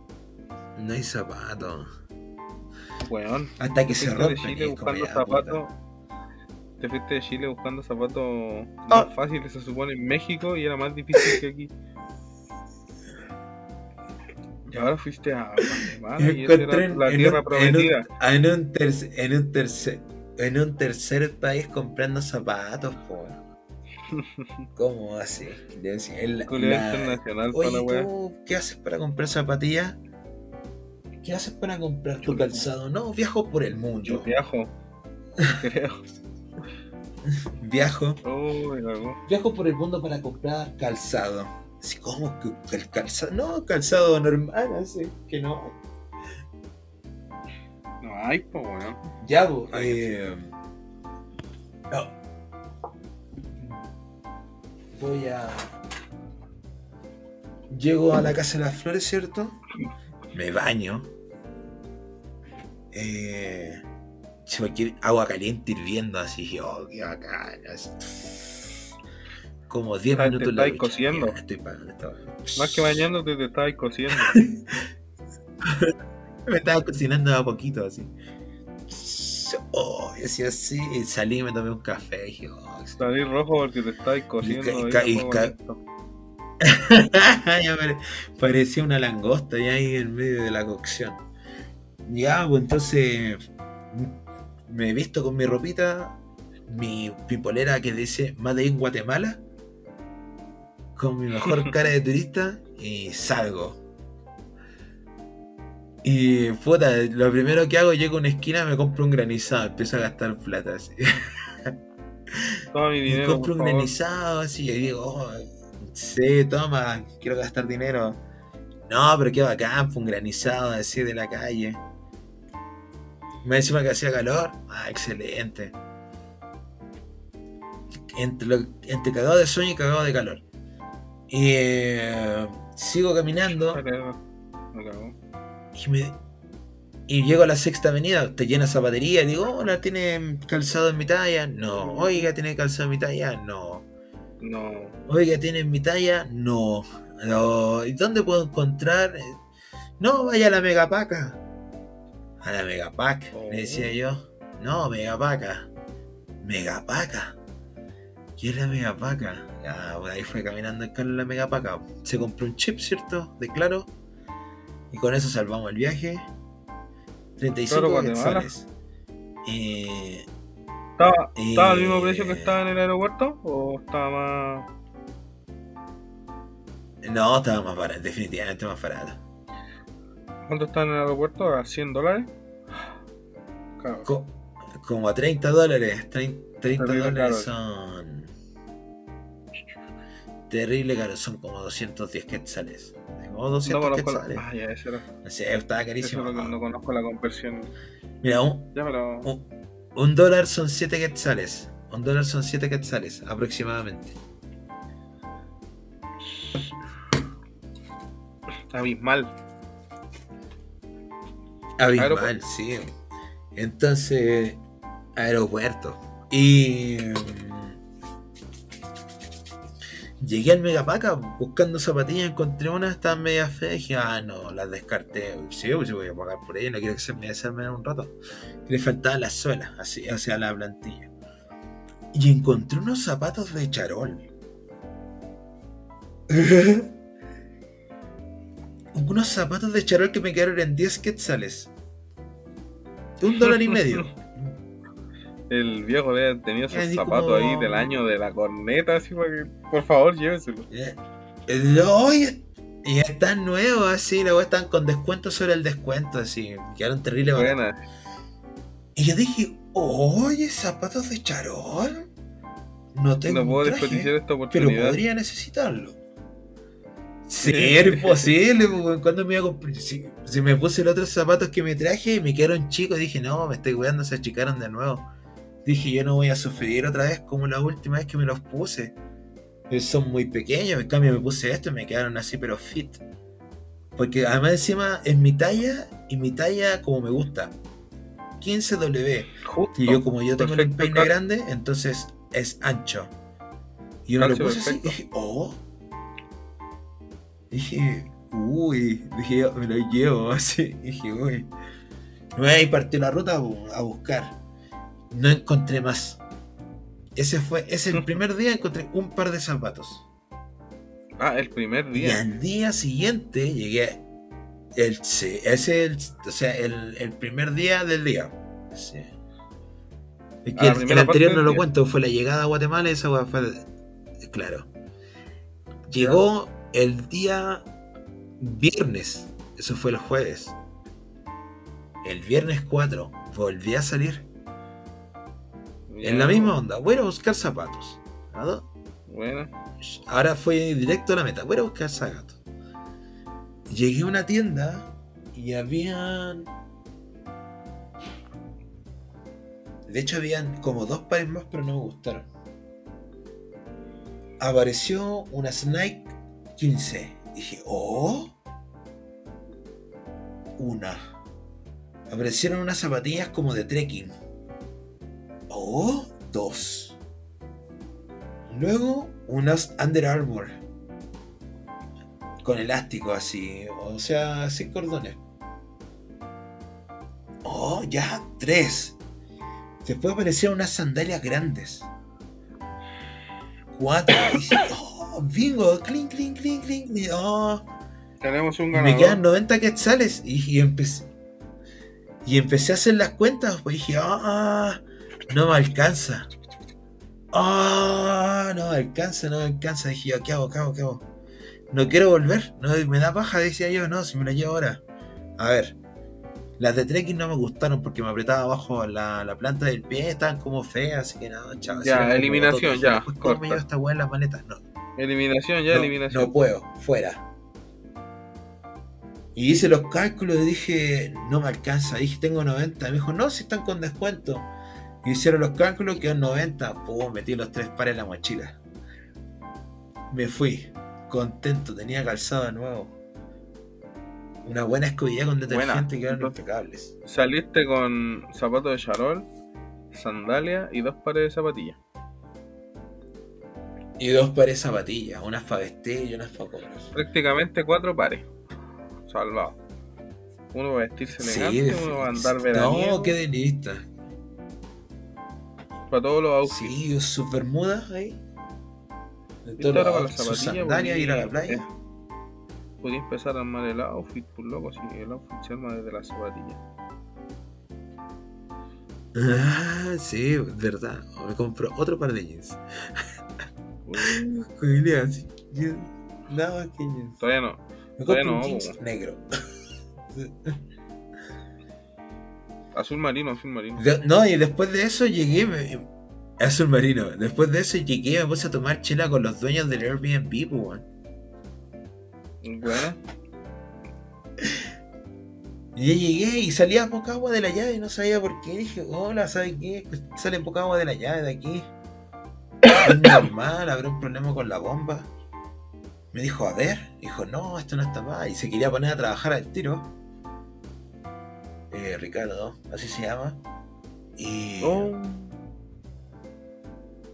No hay zapato. Weón. Hasta que se fuiste de rompen. Chile buscando zapatos. Te fuiste de Chile buscando zapatos Ah. más fáciles, se supone, en México y era más difícil que aquí. Y ahora fuiste a Guatemala y esa era en, la en tierra un, en, prometida. un, en, un tercer, en, un tercer, en un tercer país comprando zapatos, po. ¿Cómo así? El- internacional para la. ¿tú qué haces para comprar zapatillas? ¿Qué haces para comprar tu calzado? No, viajo por el Yo mundo. viajo. Creo. Viajo. Oh. Viajo por el mundo para comprar calzado. Así como que el calzado. No, calzado normal, así que no. No hay, po, weón. Ya, Ay, eh, no. Voy a. Llego a la casa de las flores, ¿cierto? Me baño. Eh, se me quiere- agua caliente hirviendo, así. Oh, qué bacán. Como 10 Ah, te minutos la estáis cociendo. Estoy pagando. Más que bañándote te estabas cociendo. Me estaba cocinando a poquito, así. Así, así. Y salí y me tomé un café. Y dije, oh, Salí rojo porque te. Y ca- y ca- ya pare- parecía una langosta ya ahí en medio de la cocción. Ya, pues entonces me he visto con mi ropita, mi pipolera que dice Made in Guatemala, con mi mejor cara de turista y salgo. Y puta, lo primero que hago, llego a una esquina, me compro un granizado, empiezo a gastar plata así. Toma mi dinero. compro por un favor. granizado así y digo, oh, sí, toma, quiero gastar dinero. No, pero qué bacán, fue un granizado así de la calle. Me encima que hacía calor, ah, excelente. Entre, lo- entre cagado de sueño y cagado de calor. Y eh, sigo caminando Pero, me cagó. Y, me- y llego a la sexta avenida, te llena zapatería y digo, hola, ¿tiene calzado en mi talla? No. Oiga, ¿tiene calzado en mi talla? No. No. Oiga, ¿tiene mi talla? No. No. ¿Y dónde puedo encontrar? No, vaya a la Megapaca. A la Megapac, le decía yo. No, Megapaca. Megapaca. ¿Qué es la Megapaca? Ah, ahí fue caminando el Carlos la Megapaca. Se compró un chip, ¿cierto? De claro. Y con eso salvamos el viaje. 35 Claro, Guatemala. quetzales. Eh, ¿Estaba, ¿Estaba al mismo Eh. precio que estaba en el aeropuerto? ¿O estaba más.? no, estaba más barato, definitivamente más barato. ¿Cuánto está en el aeropuerto? ¿A 100 dólares? Co- como a 30 dólares. 30, 30 Terrible dólares son. Terrible caro, son como 210 quetzales. Como No 200 conozco la. quetzales. Ah, ya, eso era. No sé, estaba carísimo. que no conozco la conversión. Mira, un, Ya, pero. un, un dólar son 7 quetzales. Un dólar son 7 quetzales, aproximadamente. Abismal. Abismal, sí. Entonces, aeropuerto. Y. Llegué al Megapaca buscando zapatillas, encontré una, estaban media feas, dije, ah, no, las descarté. Sí, pues voy a pagar por ella, no quiero que se me desarmen en un rato. Le faltaba la suela, así, sea, la plantilla. Y encontré unos zapatos de charol. unos zapatos de charol que me quedaron en 10 quetzales. Un dólar y medio. El viejo haber tenido esos Así zapatos como- ahí del año de la corneta, así para que, por favor, lléveselo. Eh, eh, y están nuevos así, luego están con descuento sobre el descuento, así. Quedaron terrible baratos. Buena. Y yo dije, oye, zapatos de charol. No tengo No puedo traje, desperdiciar esta pero oportunidad. podría necesitarlo. Sí, era imposible, pues, cuando me iba a comprar. Si, si me puse los otros zapatos que me traje y me quedaron chicos, dije, no, me estoy cuidando, se achicaron de nuevo. Dije, yo no voy a sufrir otra vez como la última vez que me los puse. Eh, Son muy pequeños, en cambio me puse esto y me quedaron así, pero fit. Porque además encima es mi talla y mi talla como me gusta. 15W. Justo. Y yo como yo tengo el Perfecto, peine cal- grande, entonces es ancho. Y yo me lo puse así y dije, oh. Dije, uy, dije, yo me lo llevo así. Dije, uy. Me ahí partió la ruta a a buscar. No encontré más. Ese fue, ese el primer día encontré un par de zapatos. Ah, el primer Y día. al día siguiente llegué. El, sí, ese el, o sea, el, el primer día del día. Sí. Es que Ah, el, anterior no lo día. cuento, fue la llegada a Guatemala, esa fue. Claro. Llegó el día viernes, eso fue el jueves. El viernes 4 volví a salir. En la misma onda, voy a buscar zapatos. Buena. Ahora fue directo a la meta. Voy a buscar zapatos. Llegué a una tienda y habían. De hecho, habían como dos pares más, pero no me gustaron. Apareció una Snake 15. Dije, oh. Una. Aparecieron unas zapatillas como de trekking. Oh, dos. Luego unas Under Armour. Con elástico así. O sea, sin cordones. Oh, ya, tres. Después aparecieron unas sandalias grandes. Cuatro. Oh, bingo. Clink, clink, clink, clink. Oh. Tenemos un Y me quedan ganador. 90 quetzales. Y, y empecé. Y empecé a hacer las cuentas. Pues dije, ah, no me alcanza. Ah, no me alcanza, no me alcanza. Dije yo, ¿qué hago, qué hago, qué hago? No quiero volver. No, me da paja, decía yo, no, si me la llevo ahora. A ver. Las de trekking no me gustaron porque me apretaba abajo la, la planta del pie, estaban como feas, así que nada, chao. Ya, eliminación, ya, Después, ¿cómo me llevo esta weá en las maletas? No, Eliminación, ya, no, eliminación. no puedo, fuera. Y hice los cálculos y dije, no me alcanza. Dije, tengo 90. Me dijo, no, si están con descuento. Hicieron los cálculos, quedó 90. Pum, metí los tres pares en la mochila. Me fui, contento, tenía calzado de nuevo. Una buena escobilla con detergente quedaron impecables. Saliste con zapatos de charol, sandalia y dos pares de zapatillas. Y dos pares de zapatillas, unas para vestir y unas para correr. Prácticamente cuatro pares. Salvado. Uno va a vestirse Sí, elegante, de- uno va a andar veraniego. No, qué delista. Para todos los outfits. Sí, sus bermudas ahí. Con las sus sandalias, ir a la playa. Podía empezar a armar el outfit, por loco, si el outfit se arma desde las zapatillas. Ah, sí, verdad. Me compro otro par de jeans. Con Nada más que jeans. todavía no. Me Todavía compro un no, jeans negro. Azul marino, azul marino. De- no, y después de eso llegué. Me, azul marino. Después de eso llegué me puse a tomar chela con los dueños del Airbnb, pues, weón. Buena. Y llegué y salía poca agua de la llave y no sabía por qué. Dije, hola, ¿sabes qué? Pues Sale poca agua de la llave de aquí. Es normal, habrá un problema con la bomba. Me dijo, a ver. Dijo, no, esto no está mal. Y se quería poner a trabajar al tiro. Eh, Ricardo, así se llama. Y, Oh,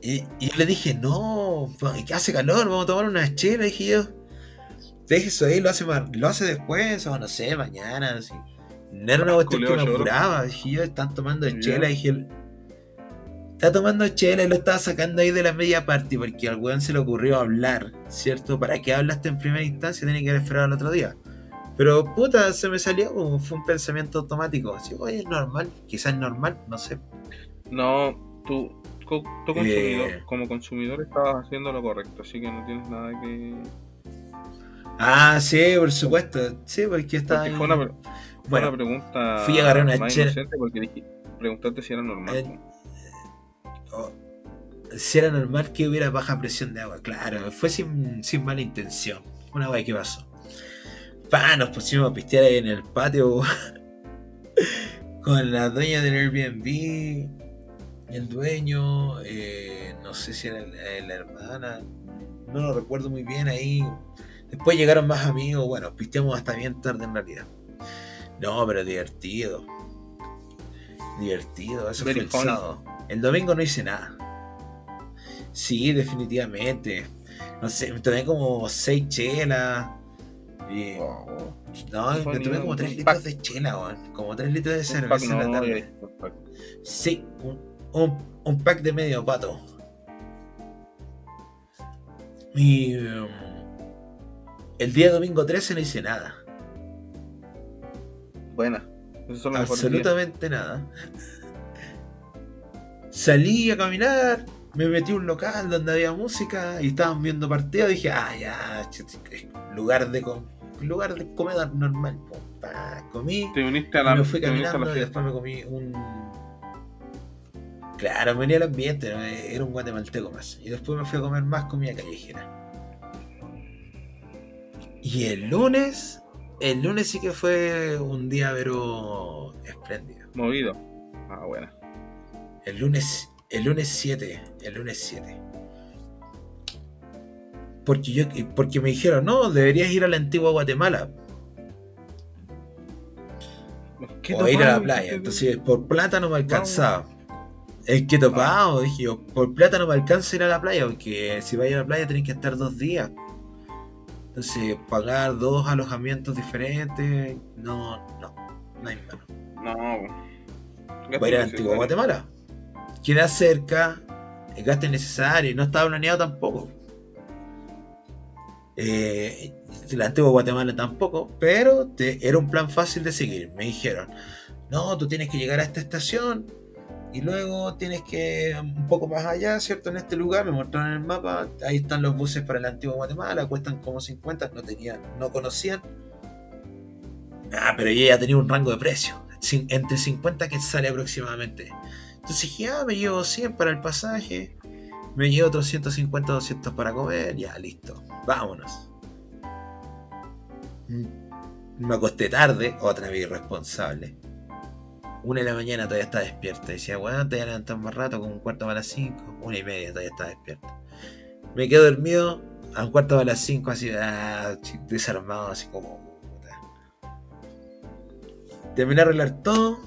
y, y yo le dije, no, que hace calor, vamos a tomar una chela, dije yo. Deje eso ahí, lo hace, lo hace después, o no sé, mañana, así. No era una cuestión que me apuraba, dije yo, están tomando Ya. chela, dije. Está tomando chela y lo estaba sacando ahí de la media parte porque al weón se le ocurrió hablar, ¿cierto? ¿Para qué hablaste en primera instancia? Tiene que haber esperado al otro día. Pero puta, se me salió, como fue un pensamiento automático. Así, oye, es normal, quizás es normal, no sé. no, tú, co- tú consumidor, Eh. como consumidor estabas haciendo lo correcto, así que no tienes nada que... Ah, sí, por supuesto. Sí, porque estaba Porque ahí. fue una, pre- Bueno, una pregunta fui a agarrar una chela. porque dije, preguntaste si era normal. Eh, oh, si era normal que hubiera baja presión de agua, claro, fue sin, sin mala intención. Una wea que pasó. Pa, nos pusimos a pistear ahí en el patio con la dueña del Airbnb, el dueño, eh, no sé si era eh, la hermana, no lo recuerdo muy bien ahí. Después llegaron más amigos, bueno, pisteamos hasta bien tarde en realidad. No, pero divertido. Divertido, eso Very fue el sábado. El domingo no hice nada. Sí, definitivamente. No sé, me tomé como seis chelas. Y- Wow. no, me tomé como un 3 pack. litros de chela, weón. Como 3 litros de Un pack cerveza en la tarde. ya, un pack. Sí, un, un- un pack de medio pato. Y um, el día domingo 13 no hice nada. Buena. Días. Absolutamente nada. Salí a caminar, me metí a un local donde había música y estaban viendo partidos. Dije, ah, ya, lugar de, lugar de comedor normal. Pa, comí, Te uniste a la, me fui la caminando y después me comí un. Claro, me venía al ambiente, era un guatemalteco más. Y después me fui a comer más comida callejera. Y el lunes, el lunes sí que fue un día, pero espléndido. Movido. Ah, buena. El lunes, el lunes 7, el lunes 7. Porque yo, porque me dijeron, no, deberías ir a la antigua Guatemala ¿Qué o ir a la playa. ¿Qué- Entonces, por plata no me alcanzaba. Es que topado, dije yo, por plata no me alcanza ir a la playa, porque si vais a la playa tenés que estar dos días. Entonces, pagar dos alojamientos diferentes, no, no, no hay mano. No. Voy a ir a la antigua Guatemala. Queda cerca, el gasto es necesario y no estaba planeado tampoco. Eh, la antigua Guatemala tampoco, pero era un plan fácil de seguir. Me dijeron, no, tú tienes que llegar a esta estación y luego tienes que un poco más allá, ¿cierto? En este lugar, me mostraron el mapa, ahí están los buses para la antigua Guatemala, cuestan como 50, no tenían, no conocían. Ah, pero yo ya tenía un rango de precio, entre 50 que sale aproximadamente. Entonces dije, ah, me llevo 100 para el pasaje, me llevo otros 150, 200 para comer, ya, listo, vámonos. Mm, Me acosté tarde, otra vez irresponsable. Una de la mañana todavía estaba despierta. Decía, bueno, te voy a levantar más rato, como un cuarto para las 5. Una y media todavía estaba despierta. Me quedo dormido a un cuarto para las 5, así, ah, desarmado, así como. Terminé de arreglar todo.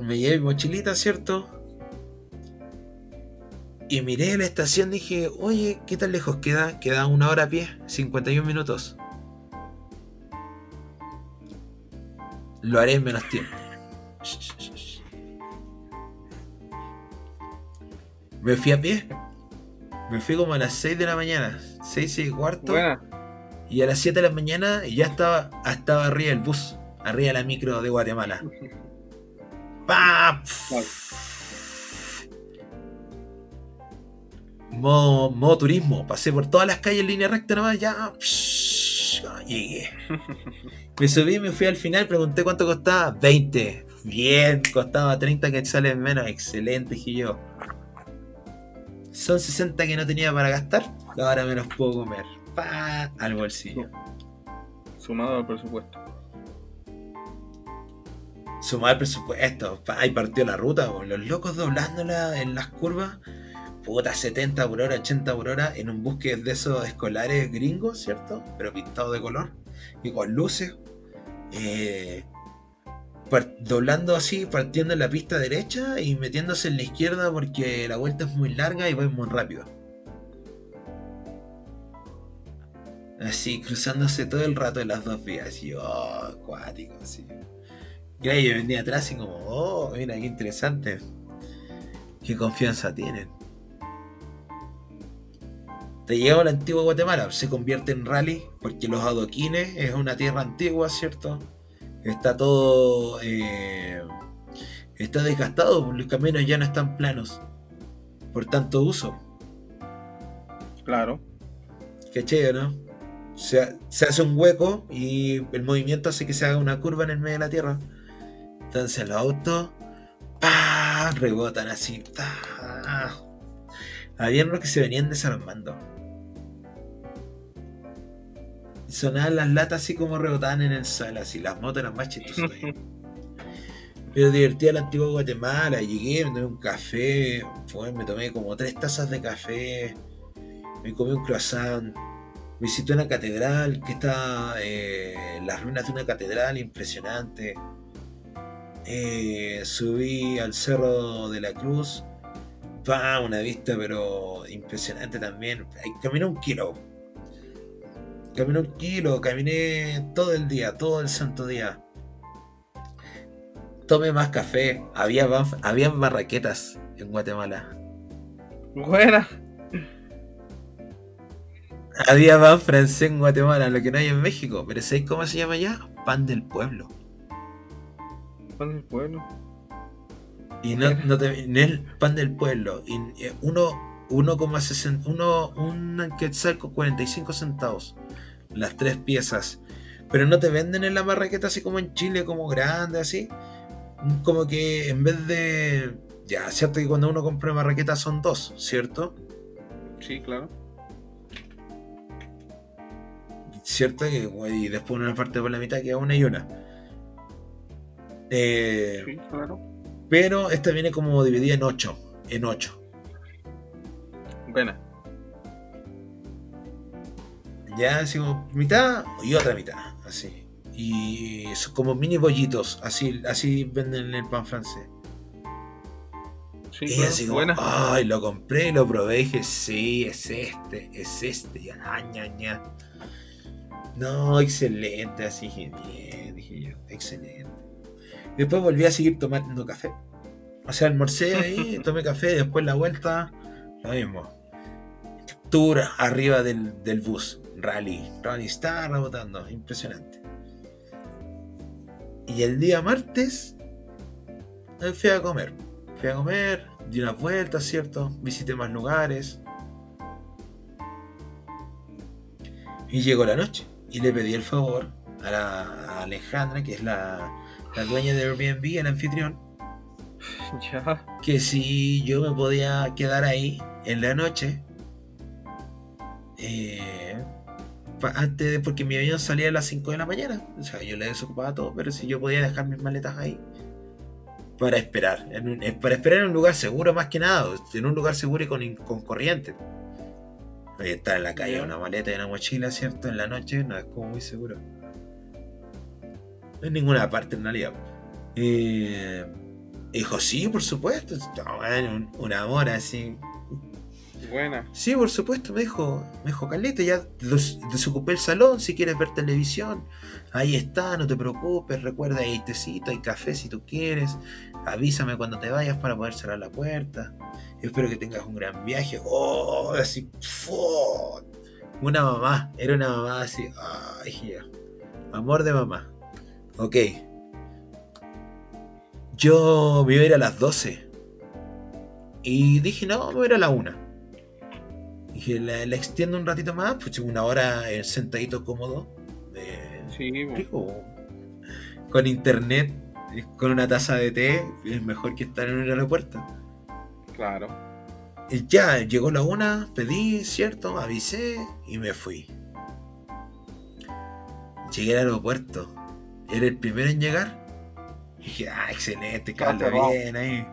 Me llevé mi mochilita, ¿cierto? Y miré la estación, dije, oye, ¿qué tan lejos queda? Queda una hora a pie, 51 minutos. Lo haré en menos tiempo. Me fui a pie. Me fui como a las 6 de la mañana. 6, 6 y cuarto. Buena. Y a las 7 de la mañana ya estaba, estaba arriba del bus. Arriba de la micro de Guatemala. ¡Pam! Modo, modo turismo. Pasé por todas las calles en línea recta nomás. Ya. Llegué. Me subí, me fui al final, pregunté cuánto costaba. 20. Bien, costaba 30 quetzales menos. Excelente, dije yo. Son 60 que no tenía para gastar. Ahora me los puedo comer. Pa, al bolsillo. Sumado al presupuesto. Sumar el presupuesto. Pa, ahí partió la ruta. Los locos doblándola en las curvas. Puta, 70 por hora, 80 por hora. En un bus que es de esos escolares gringos, ¿cierto? Pero pintado de color. Y con luces. Eh, doblando así, partiendo en la pista derecha y metiéndose en la izquierda porque la vuelta es muy larga y va muy rápido. Así, cruzándose todo el rato en las dos vías. Y oh, acuático, así. Y ahí yo venía atrás y como, oh, mira, qué interesante. Qué confianza tienen. Te llegamos a la antigua Guatemala, se convierte en rally porque los adoquines es una tierra antigua, ¿cierto? Está todo. Eh, está desgastado, los caminos ya no están planos. Por tanto uso. Claro. Qué chévere, ¿no? Se, se, hace un hueco y el movimiento hace que se haga una curva en el medio de la tierra. Entonces los autos ¡pah! rebotan así. Habían los que se venían desarmando sonaban las latas así como rebotaban en el suelo, así las motos eran más chistosas. Pero divertía la antigua Guatemala, llegué, me tomé un café, me tomé como tres tazas de café, me comí un croissant, visité una catedral que está eh, en las ruinas de una catedral impresionante. Eh, subí al Cerro de la Cruz, pa, una vista pero impresionante también. Caminé un kilo, Caminé un kilo, caminé todo el día, todo el santo día. Tomé más café. Había, había barraquetas en Guatemala. Buena. Había pan francés en Guatemala, lo que no hay en México. Pero ¿sabéis cómo se llama allá? Pan del pueblo. Pan del pueblo. Y no, no, te, no es pan del pueblo. Y eh, uno, 1,60. Uno, un quetzal con 45 centavos las tres piezas. Pero no te venden en la marraqueta así como en Chile, como grande, así. Como que en vez de. Ya, cierto que cuando uno compra marraqueta son dos, ¿cierto? Sí, claro. Cierto que y después una parte por la mitad queda una y una. Eh, sí, claro. Pero esta viene como dividida en ocho. En ocho. Buena. Ya, así como mitad y otra mitad, así. Y son como mini bollitos, así, así venden el pan francés. Sí, y así como, ay, lo compré, lo probé y dije, sí, es este, es este, ya, ña, No, excelente, así bien, dije yo, excelente. Después volví a seguir tomando café. O sea, almorcé ahí, tomé café, después la vuelta, lo mismo. Tour arriba del, del bus rally. Rally está rebotando, impresionante. Y el día martes fui a comer. Fui a comer, di unas vueltas, ¿cierto? Visité más lugares. Y llegó la noche. Y le pedí el favor a, la, Alejandra, que es la, la dueña de Airbnb, el anfitrión. Ya. Que si yo me podía quedar ahí en la noche. Eh, antes de, porque mi avión salía a las 5 de la mañana. O sea, yo le desocupaba todo, pero si yo podía dejar mis maletas ahí para esperar. para esperar en un lugar seguro más que nada, en un lugar seguro y con, con corriente. Estar en la calle una maleta y una mochila, ¿cierto? En la noche no es como muy seguro. No en ninguna parte en realidad. Eh, dijo, sí, por supuesto. un, un amor así Buena. Sí, por supuesto, me dijo, me dijo Caleta, ya desocupé el salón si quieres ver televisión. Ahí está, no te preocupes, recuerda, hay tecito, hay café si tú quieres. Avísame cuando te vayas para poder cerrar la puerta. espero que tengas un gran viaje. Oh, así, una mamá, era una mamá así, ay, amor de mamá. Ok. Yo me iba a ir a las 12. Y dije, no, me voy a ir a la 1 Dije, la, extiendo un ratito más, pues una hora el sentadito cómodo. sí, con internet, con una taza de té, es mejor que estar en un aeropuerto. Claro. Y ya, llegó la una, pedí, ¿cierto? Avisé y me fui. Llegué al aeropuerto. Era el primero en llegar. dije, ah, excelente, caldo bien ahí.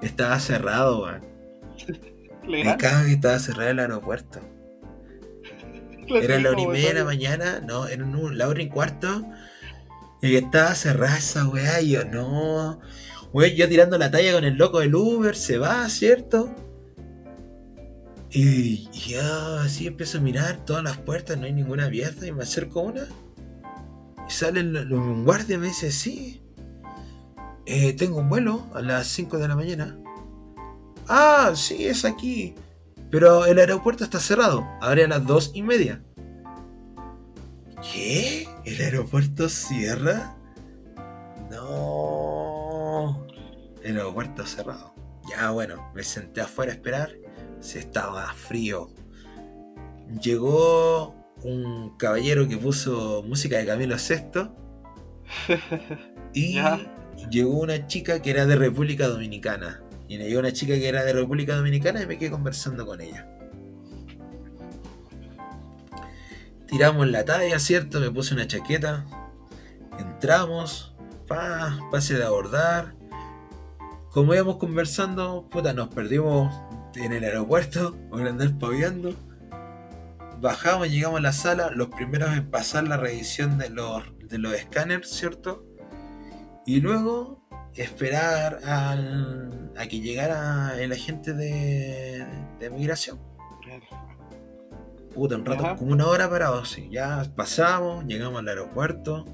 Estaba cerrado, man. Me cago que estaba cerrado el aeropuerto. Era la hora y media de la mañana, no, era la hora y cuarto. Y estaba cerrada esa weá y yo, no. Weón, yo tirando la talla con el loco del Uber, se va, ¿cierto? Y, y yo así empiezo a mirar todas las puertas, no hay ninguna abierta y me acerco a una. Y sale el- el- un guardia y me dice, sí, eh, tengo un vuelo a las 5 de la mañana. Ah, sí, es aquí. Pero el aeropuerto está cerrado. Abre a las 2 y media. ¿Qué? ¿El aeropuerto cierra? No. El aeropuerto cerrado. Ya bueno, me senté afuera a esperar. Se estaba frío. Llegó un caballero que puso música de Camilo VI. Y Ya. llegó una chica que era de República Dominicana. Y me llegó una chica que era de República Dominicana y me quedé conversando con ella. Tiramos la talla, ¿cierto? Me puse una chaqueta. Entramos. Pa, pase de abordar. Como íbamos conversando, puta, nos perdimos en el aeropuerto por andar paviando. Bajamos, llegamos a la sala, los primeros en pasar la revisión de los, de los escáneres, ¿cierto? Y luego esperar al- a que llegara el agente de, de migración. Puta, un rato, Ajá. como una hora parado, sí. Ya pasamos, llegamos al aeropuerto,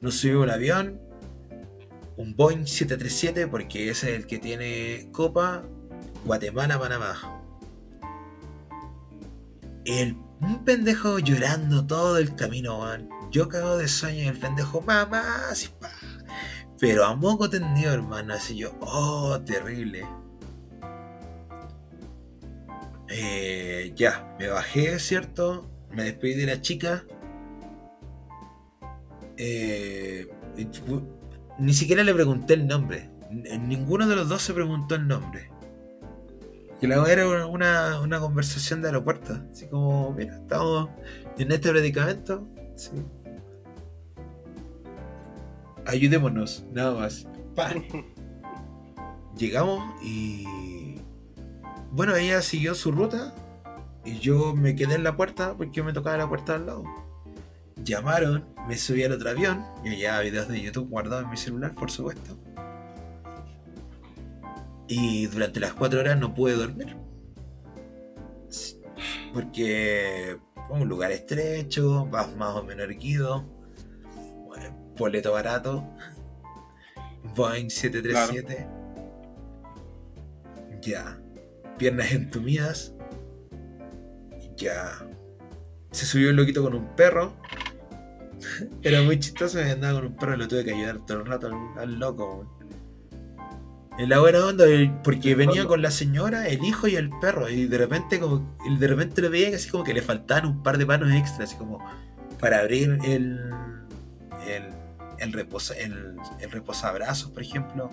nos subimos al avión, un Boeing 737, porque ese es el que tiene copa, Guatemala-Panamá. El, un pendejo llorando todo el camino, man. Yo cago de sueño y el pendejo, mamá, así, pa. Pero a moco tendido, hermano, así yo, oh, terrible. Eh, ya, me bajé, ¿cierto? Me despedí de la chica. Eh, ni siquiera le pregunté el nombre. Ninguno de los dos se preguntó el nombre. Que la era una, una conversación de aeropuerto. Así como, mira, estamos en este predicamento. Sí. Ayudémonos, nada más. Pa. Llegamos y. Bueno, ella siguió su ruta. Y yo me quedé en la puerta porque me tocaba la puerta al lado. Llamaron, me subí al otro avión. Yo ya videos de YouTube guardados en mi celular, por supuesto. Y durante las cuatro horas no pude dormir. Porque un lugar estrecho, vas más o menos erguido. Boleto barato. Boeing 737. Ya. Piernas entumidas. Ya. Se subió el loquito con un perro. Era muy chistoso, andaba con un perro y lo tuve que ayudar todo el rato al, al loco. En la buena onda, porque venía con la señora, el hijo y el perro, y de repente como y de repente lo veía que así como que le faltaban un par de manos extras, así como para abrir el el, el, reposa, el, el reposabrazos, por ejemplo.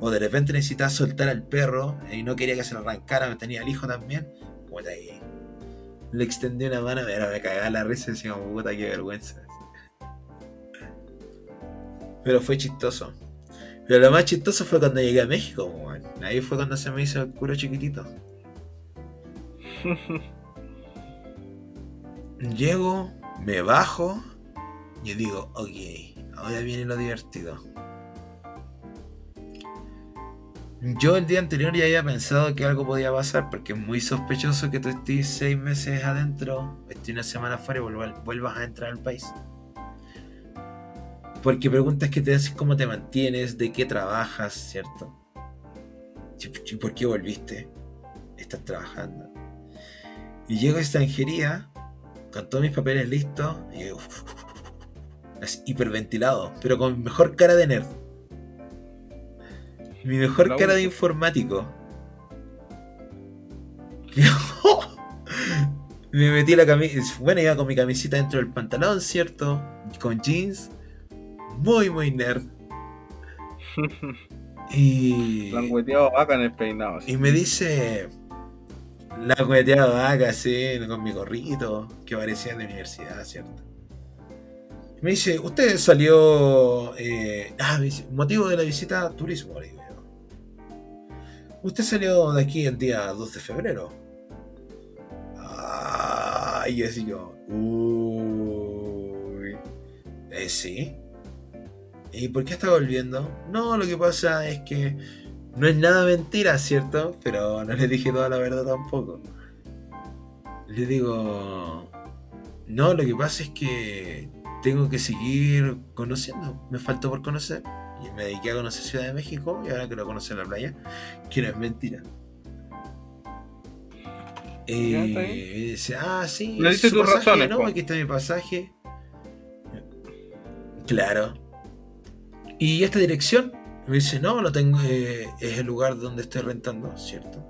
O de repente necesitaba soltar al perro y no quería que se lo arrancara, me tenía el hijo también. Puta, le extendí una mano, pero me cagaba la risa y decía puta qué vergüenza. Pero fue chistoso. Pero lo más chistoso fue cuando llegué a México, weón. Ahí fue cuando se me hizo el culo chiquitito. Llego, me bajo y digo, ok, ahora viene lo divertido. Yo el día anterior ya había pensado que algo podía pasar porque es muy sospechoso que tú estés seis meses adentro, estés una semana afuera y vuelvas, a entrar al país. Porque preguntas que te hacen cómo te mantienes, de qué trabajas, ¿cierto? ¿Y por qué volviste? Estás trabajando. Y llego a extranjería con todos mis papeles listos y uf, así, hiperventilado, pero con mi mejor cara de nerd. Mi mejor La cara de informático. Me metí la camisa. Bueno, iba con mi camisita dentro del pantalón, ¿cierto? Con jeans. Muy, muy nerd. Y. Langueteado vaca en el peinado. Y me dice. La cueteada vaca, sí, con mi gorrito, que parecía de universidad, ¿cierto? Me dice, ¿usted salió. eh, ah, motivo de la visita turismo. ¿Usted salió de aquí el día 2 de febrero? Ah, y así yo. Uy. eh, sí. ¿Y por qué está volviendo? No, lo que pasa es que no es nada mentira, ¿cierto? Pero no le dije toda la verdad tampoco. Le digo, no, lo que pasa es que tengo que seguir conociendo. Me faltó por conocer. Y me dediqué a conocer Ciudad de México y ahora quiero conocer la playa, que no es mentira. Y dice, ah, sí. Le dice tus razones. No, aquí está mi pasaje. Claro. ¿Y esta dirección? Me dice, no, lo tengo, eh, es el lugar donde estoy rentando, ¿cierto?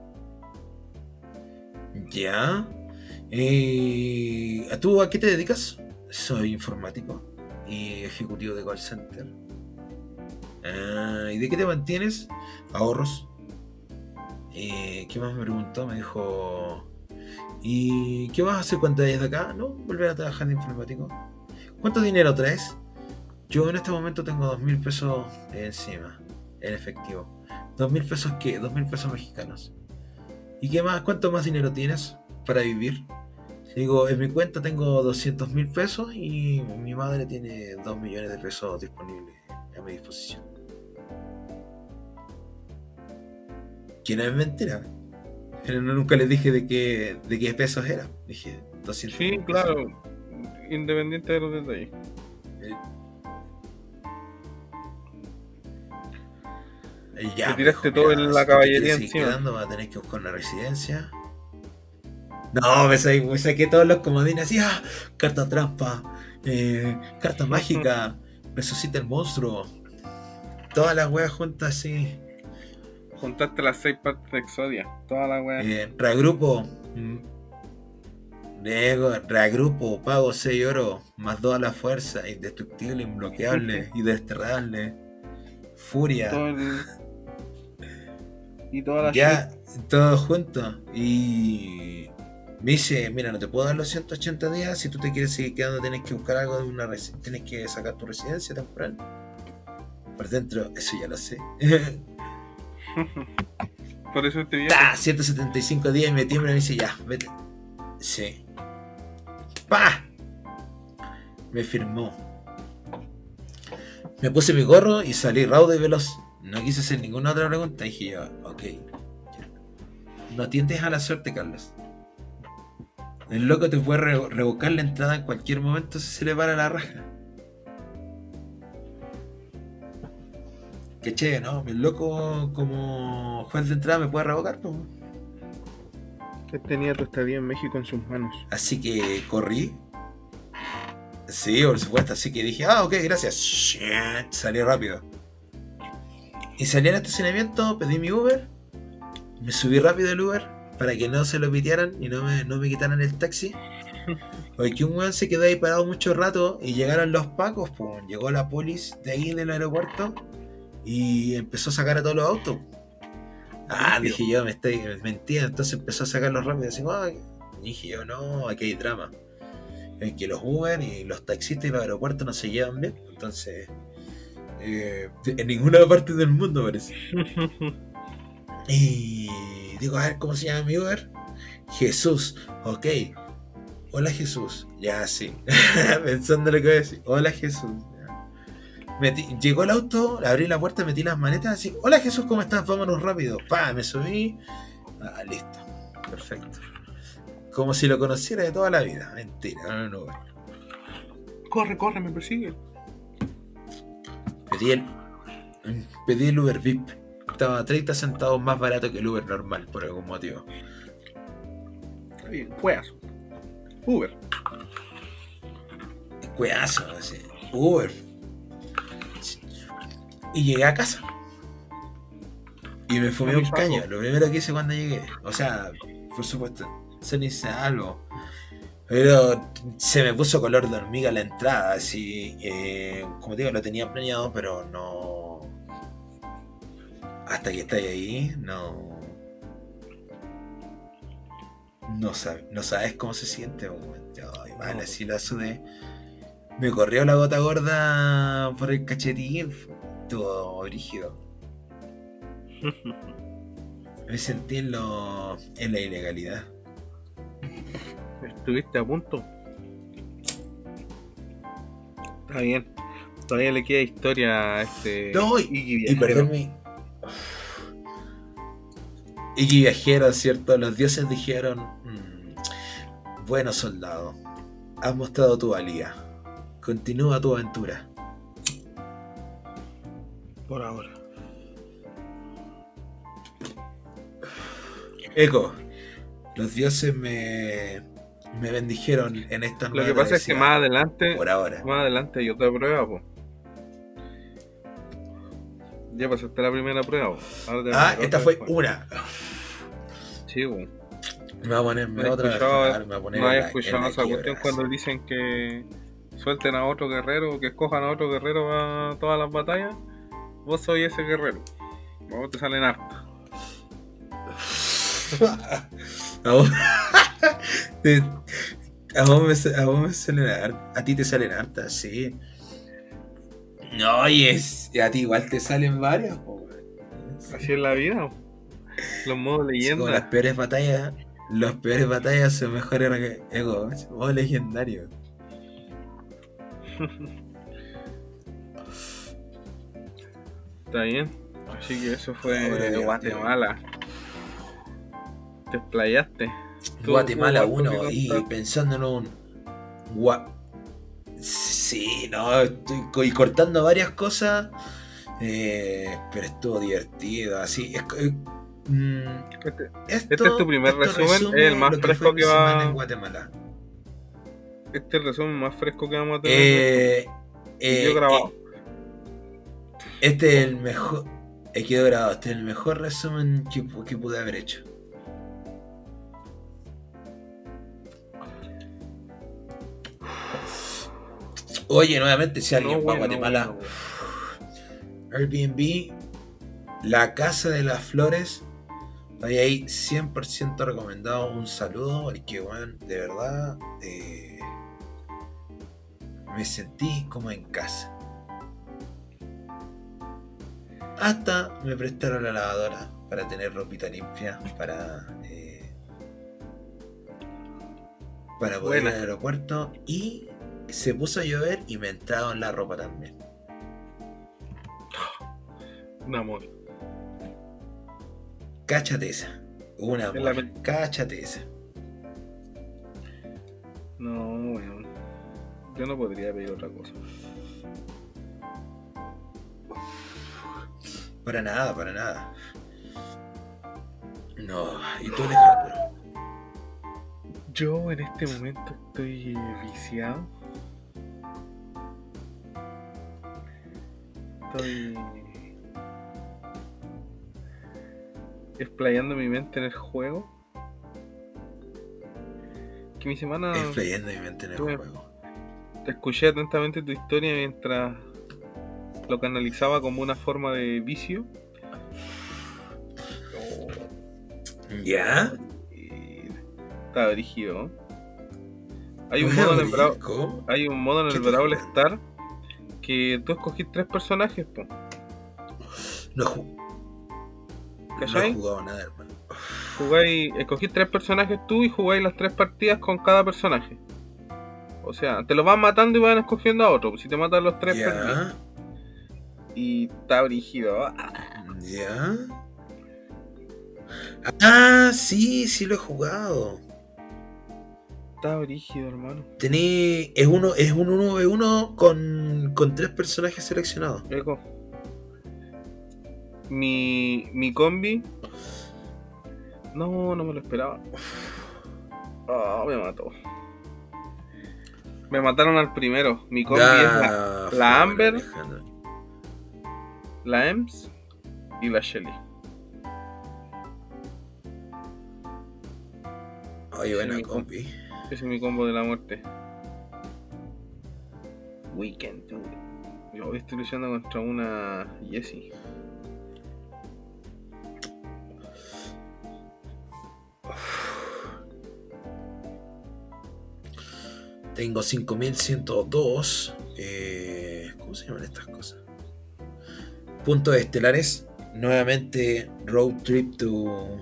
Ya. Eh, ¿A tú a qué te dedicas? Soy informático y ejecutivo de call center. Ah, ¿Y de qué te mantienes? Ahorros. Eh, ¿Qué más me preguntó? Me dijo, ¿y qué vas a hacer cuando vayas de acá? No, volver a trabajar de informático. ¿Cuánto dinero traes? Yo en este momento tengo dos mil pesos encima, en efectivo. ¿Dos mil pesos qué? Dos mil pesos mexicanos. ¿Y qué más? ¿Cuánto más dinero tienes para vivir? Digo, en mi cuenta tengo 200 mil pesos y mi madre tiene 2 millones de pesos disponibles a mi disposición. Que no es mentira. Pero nunca les dije de qué, de qué pesos era. Dije 200 Sí, claro. Independiente de los detalles. Eh, Ya, Te tiraste todo mira, en la caballería encima. quedando, vas a tener que buscar una residencia. No, me saqué, me saqué todos los comodines así, ah, carta trampa, eh, carta mágica, resucita el monstruo. Todas las weas juntas así. Juntaste las seis partes de Exodia. Toda la wea. Eh, reagrupo. mm, reagrupo, pago 6 oro, más 2 a la fuerza, indestructible, imbloqueable y desterrable. Furia. Todo el- Y toda la Ya, todos juntos. Y me dice, mira, no te puedo dar los 180 días. Si tú te quieres seguir quedando, tienes que buscar algo de una Tienes que sacar tu residencia temporal. Por dentro, eso ya lo sé. Por eso viaje. ¡Ta! 175 días y me tiembla y me dice, ya, vete. Sí. ¡Pa! Me firmó. Me puse mi gorro y salí raudo y veloz. No quise hacer ninguna otra pregunta. Dije yo, ok. No atiendes a la suerte, Carlos. El loco te puede re- revocar la entrada en cualquier momento si se le para la raja. Que che, ¿no? El loco como juez de entrada me puede revocar, pues. Él tenía tu estadía en México en sus manos. Así que corrí. Sí, por supuesto. Así que dije, ah, ok, gracias. Shit, Salí rápido. Y salí al estacionamiento, pedí mi Uber. Me subí rápido el Uber para que no se lo pitearan y no me, no me quitaran el taxi. Porque un weón se quedó ahí parado mucho rato y llegaron los pacos, pues llegó la polis de ahí del aeropuerto y empezó a sacar a todos los autos. Ah, dije yo, me estoy mentira, entonces empezó a sacarlos rápido. Así, ah, dije yo, no, aquí hay drama. Es que los Uber y los taxistas y los aeropuertos no se llevan bien, entonces eh, en ninguna parte del mundo parece. Y digo, a ver, ¿cómo se llama mi Uber? Jesús, ok. Hola Jesús, ya sí. Pensando lo que voy a decir. Hola Jesús. Metí- llegó el auto, le abrí la puerta, metí las maletas así. Hola Jesús, ¿cómo estás? Vámonos rápido. Pa, me subí. Ah, listo. Perfecto. Como si lo conociera de toda la vida. Mentira, no, no, no. Corre, corre, me persigue. Pedí el, pedí el Uber VIP. Estaba 30 centavos más barato que el Uber normal, por algún motivo. Está bien, juegas. Uber. Cuedazo, así. Uber. Y llegué a casa. Y me fumé un caño. Lo primero que hice cuando llegué. O sea, por supuesto, se me hice algo. Pero se me puso color de hormiga la entrada. Así, eh, como te digo, lo tenía planeado, pero no. Hasta que estáis ahí, no. No, sab- no sabes cómo se siente. mal, No. así la sudé. Me corrió la gota gorda por el cachetín. Estuvo brígido. Me sentí en, lo, en la ilegalidad. Estuviste a punto. Está bien. Todavía le queda historia a este. No, y, y perderme. Iggy Viajero, ¿cierto? Los dioses dijeron: "Mm, Bueno, soldado, has mostrado tu valía. Continúa tu aventura. Por ahora. Eco, los dioses me, me bendijeron en esta Lo nueva que pasa es que más adelante. Por ahora. Más adelante hay otra prueba, po. Ya pasaste la primera prueba. Ahora Ah, esta fue después. una. Sí, po. Me va a ponerme otra. escuchado, me va a poner no he escuchado esa cuestión cuando dicen que suelten a otro guerrero, que escojan a otro guerrero a todas las batallas. Vos sois ese guerrero. Vos te salen hartos. a vos, te- a vos me, a vos me salen har- a ti te salen hartas, sí. No, y es, y a ti igual te salen varias, po. Así es la vida. po. Los modos Sí, como las leyenda. peores batallas, las peores batallas son mejores que ego, modo legendario. Está bien. Así que eso fue. Guatemala. Te explayaste. Guatemala Hugo, algo 1 que y pensando en un Gua- Sí, no, estoy cortando varias cosas, eh, pero estuvo divertido, así. Es, eh, mm, Este- esto- Este es tu primer resumen, resume es el más que fresco mi que va- en Guatemala. Este es el resumen más fresco que vamos a tener. Eh, Y eh, yo grabado. este es el mejor. He quedado grabado, este es el mejor resumen que, que pude haber hecho. Oye, nuevamente, si alguien No, va a Guatemala, bueno, Airbnb, la Casa de las Flores, ahí ahí 100% recomendado. Un saludo, porque, bueno, de verdad, eh, me sentí como en casa. Hasta me prestaron la lavadora para tener ropita limpia, para, eh, para poder ir al aeropuerto. Y se puso a llover y me entraron la ropa también. Un amor. Cáchate esa. La amor. Cáchate esa. No, bueno. Yo no podría pedir otra cosa. Para nada, para nada. No, y tú Alejandro. Yo en este momento estoy viciado. Estoy explayando mi mente en el juego. Que mi semana Explayando mi mente en el juego. escuché atentamente tu historia mientras lo canalizaba como una forma de vicio. ¿Ya? Y Está brígido. Hay un modo en el Brawl, ¿cómo? hay un modo en ¿Qué el te Brawl juegan? Star que tú escogís tres personajes, po. No, ju- no he ¿Cachai? jugado nada, hermano. Jugáis, escogís tres personajes tú y jugáis las tres partidas con cada personaje. O sea, te los van matando y van escogiendo a otro. Si te matan los tres, perdí. ¿Ya? Y está brígido. ¿Ya? Ah, sí, sí lo he jugado. Está brígido, hermano. Tení. Es uno, es un 1v1 con, con tres personajes seleccionados. Eco. Mi, mi combi. No, no me lo esperaba. Ah, me mató. Me mataron al primero. Mi combi es la, la Amber. Alejandro. la Ems y la Shelly. Oye, buena Sí, compi. Ese es mi combo de la muerte. We can do it. Yo estoy luchando contra una Jessie. Tengo 5102. Eh, ¿Cómo se llaman estas cosas? Puntos estelares. Nuevamente, Road Trip to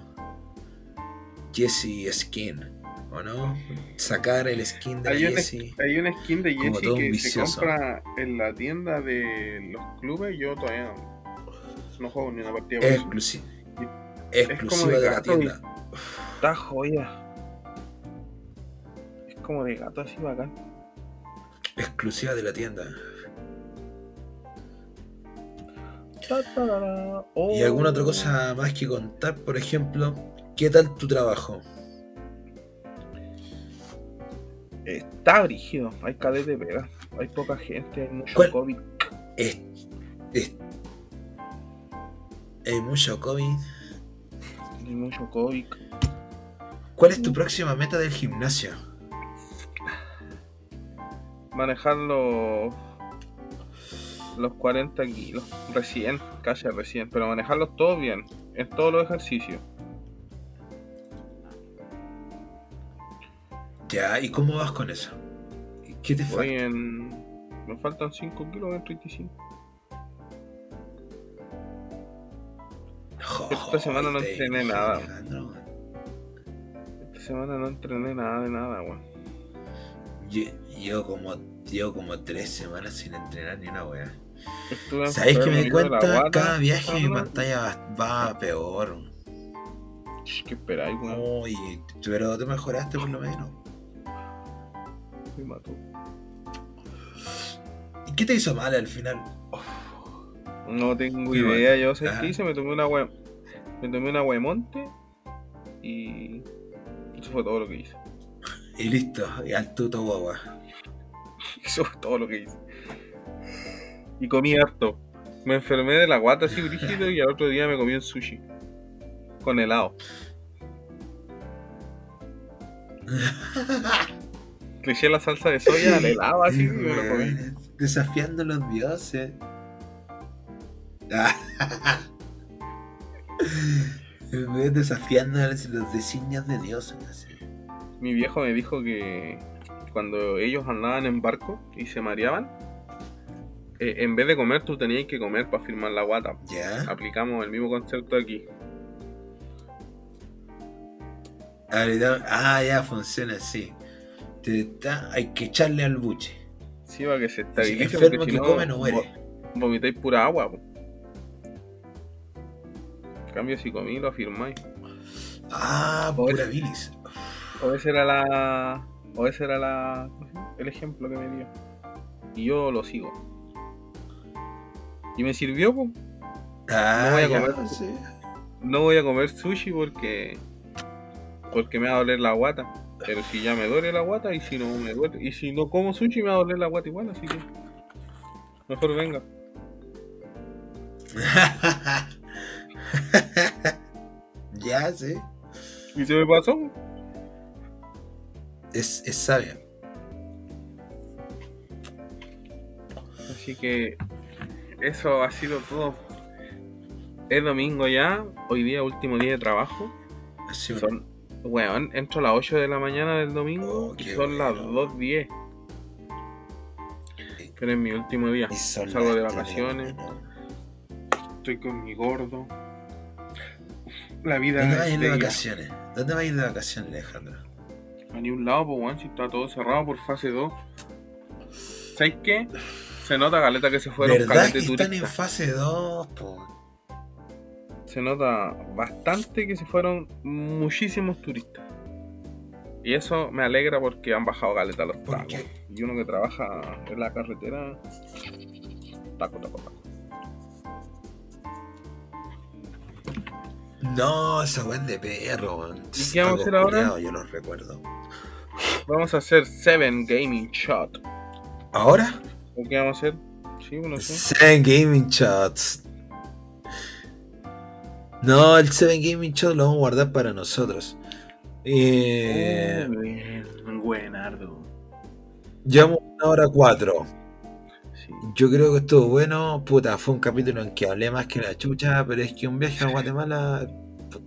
Jesse Skin. ¿O no? Sacar el skin de Hay Jessie. hay un skin de un que se compra en la tienda de los clubes. Yo todavía no, no juego ni una partida exclusiva. Exclusiva de de la y- tienda. Está joya. Es como de gato así bacán. Exclusiva de la tienda. ¿Y alguna otra cosa más que contar? Por ejemplo, ¿qué tal tu trabajo? Está brígido. Hay cadete pega. Hay poca gente. Hay mucho ¿Cuál? COVID. Es, es- hay mucho COVID. Hay mucho COVID. ¿Cuál es tu próxima meta del gimnasio? Manejar los. Los 40 kilos. Recién. Casi recién. Pero manejarlos todos bien. En todos los ejercicios. Ya, ¿y cómo vas con eso? ¿Qué te Voy falta? en. Me faltan 5 kilos en 35. Esta semana no entrené nada. Alejandro. Esta semana no entrené nada de nada, weón. Yo, yo como yo como tres semanas sin entrenar ni una. Estuve ¿Sabéis que me di cuenta? Cada viaje mi pantalla va, va peor. ¿Qué esperáis, weón? Oye, pero te mejoraste por lo menos. Me mató. ¿Y qué te hizo mal al final? No tengo idea, yo sé qué hice, me tomé una hue... me tomé una huemonte y eso fue todo lo que hice. Y listo, y al tuto guagua. Eso fue todo lo que hice. Y comí harto. Me enfermé de la guata así brígido y al otro día me comí un sushi. Con helado. Le eché la salsa de soya al helado así y me lo comí. Desafiando a los dioses. Desafiando a los designios de Dios. Mi viejo me dijo que cuando ellos andaban en barco y se mareaban, eh, en vez de comer, tú tenías que comer para firmar la guata. ¿Ya? Aplicamos el mismo concepto aquí. Ah, le Ah, ya funciona así. Te da- Hay que echarle al buche. Sí, para que se estabilice. enfermo si que come no muere. vo- Vomitáis pura agua. po. En cambio, si comí, lo afirmáis. Ah, O pura bilis. O ese era la. O ese era la. el ejemplo que me dio. Y yo lo sigo. Y me sirvió. Ah, No voy a ya, comer. sí. No voy a comer sushi porque. Porque me va a doler la guata. Pero si ya me duele la guata y si no me duele. Y si no como sushi me va a doler la guata igual, así que. Mejor venga. ya, sí. Y se me pasó. Es, es sabia. Así que. Eso ha sido todo. Es domingo ya. Hoy día, último día de trabajo. Así, Son. Weón, entro a las 8 de la mañana del domingo Oh, y son las bueno. 2.10. Pero es mi último día. Salgo de vacaciones. Estoy con mi gordo. La vida ¿Dónde vas a ir de vacaciones? ¿Dónde vas a ir de vacaciones, Alejandro? A ni un lado, pues, weón, si está todo cerrado por fase 2. ¿Sabes qué? Se nota, Galeta, que se fueron ¿Verdad que están en fase 2? po? Se nota bastante que se fueron muchísimos turistas. Y eso me alegra porque han bajado Galeta los ¿Por tacos. Y uno que trabaja en la carretera. Taco, taco, taco. No, esa es de perro, weón. ¿Y qué vamos a hacer ahora? Yo los recuerdo. Vamos a hacer 7 Gaming Shot. ¿Ahora? ¿O qué vamos a hacer? Sí, uno sí. Seven Gaming Shots. No, el Seven Gaming Shot lo vamos a guardar para nosotros. Eh, Oh, bien, buenardo. llevamos una hora cuatro. Sí. Yo creo que estuvo bueno. Puta, fue un capítulo en que hablé más que la chucha, pero es que un viaje a Guatemala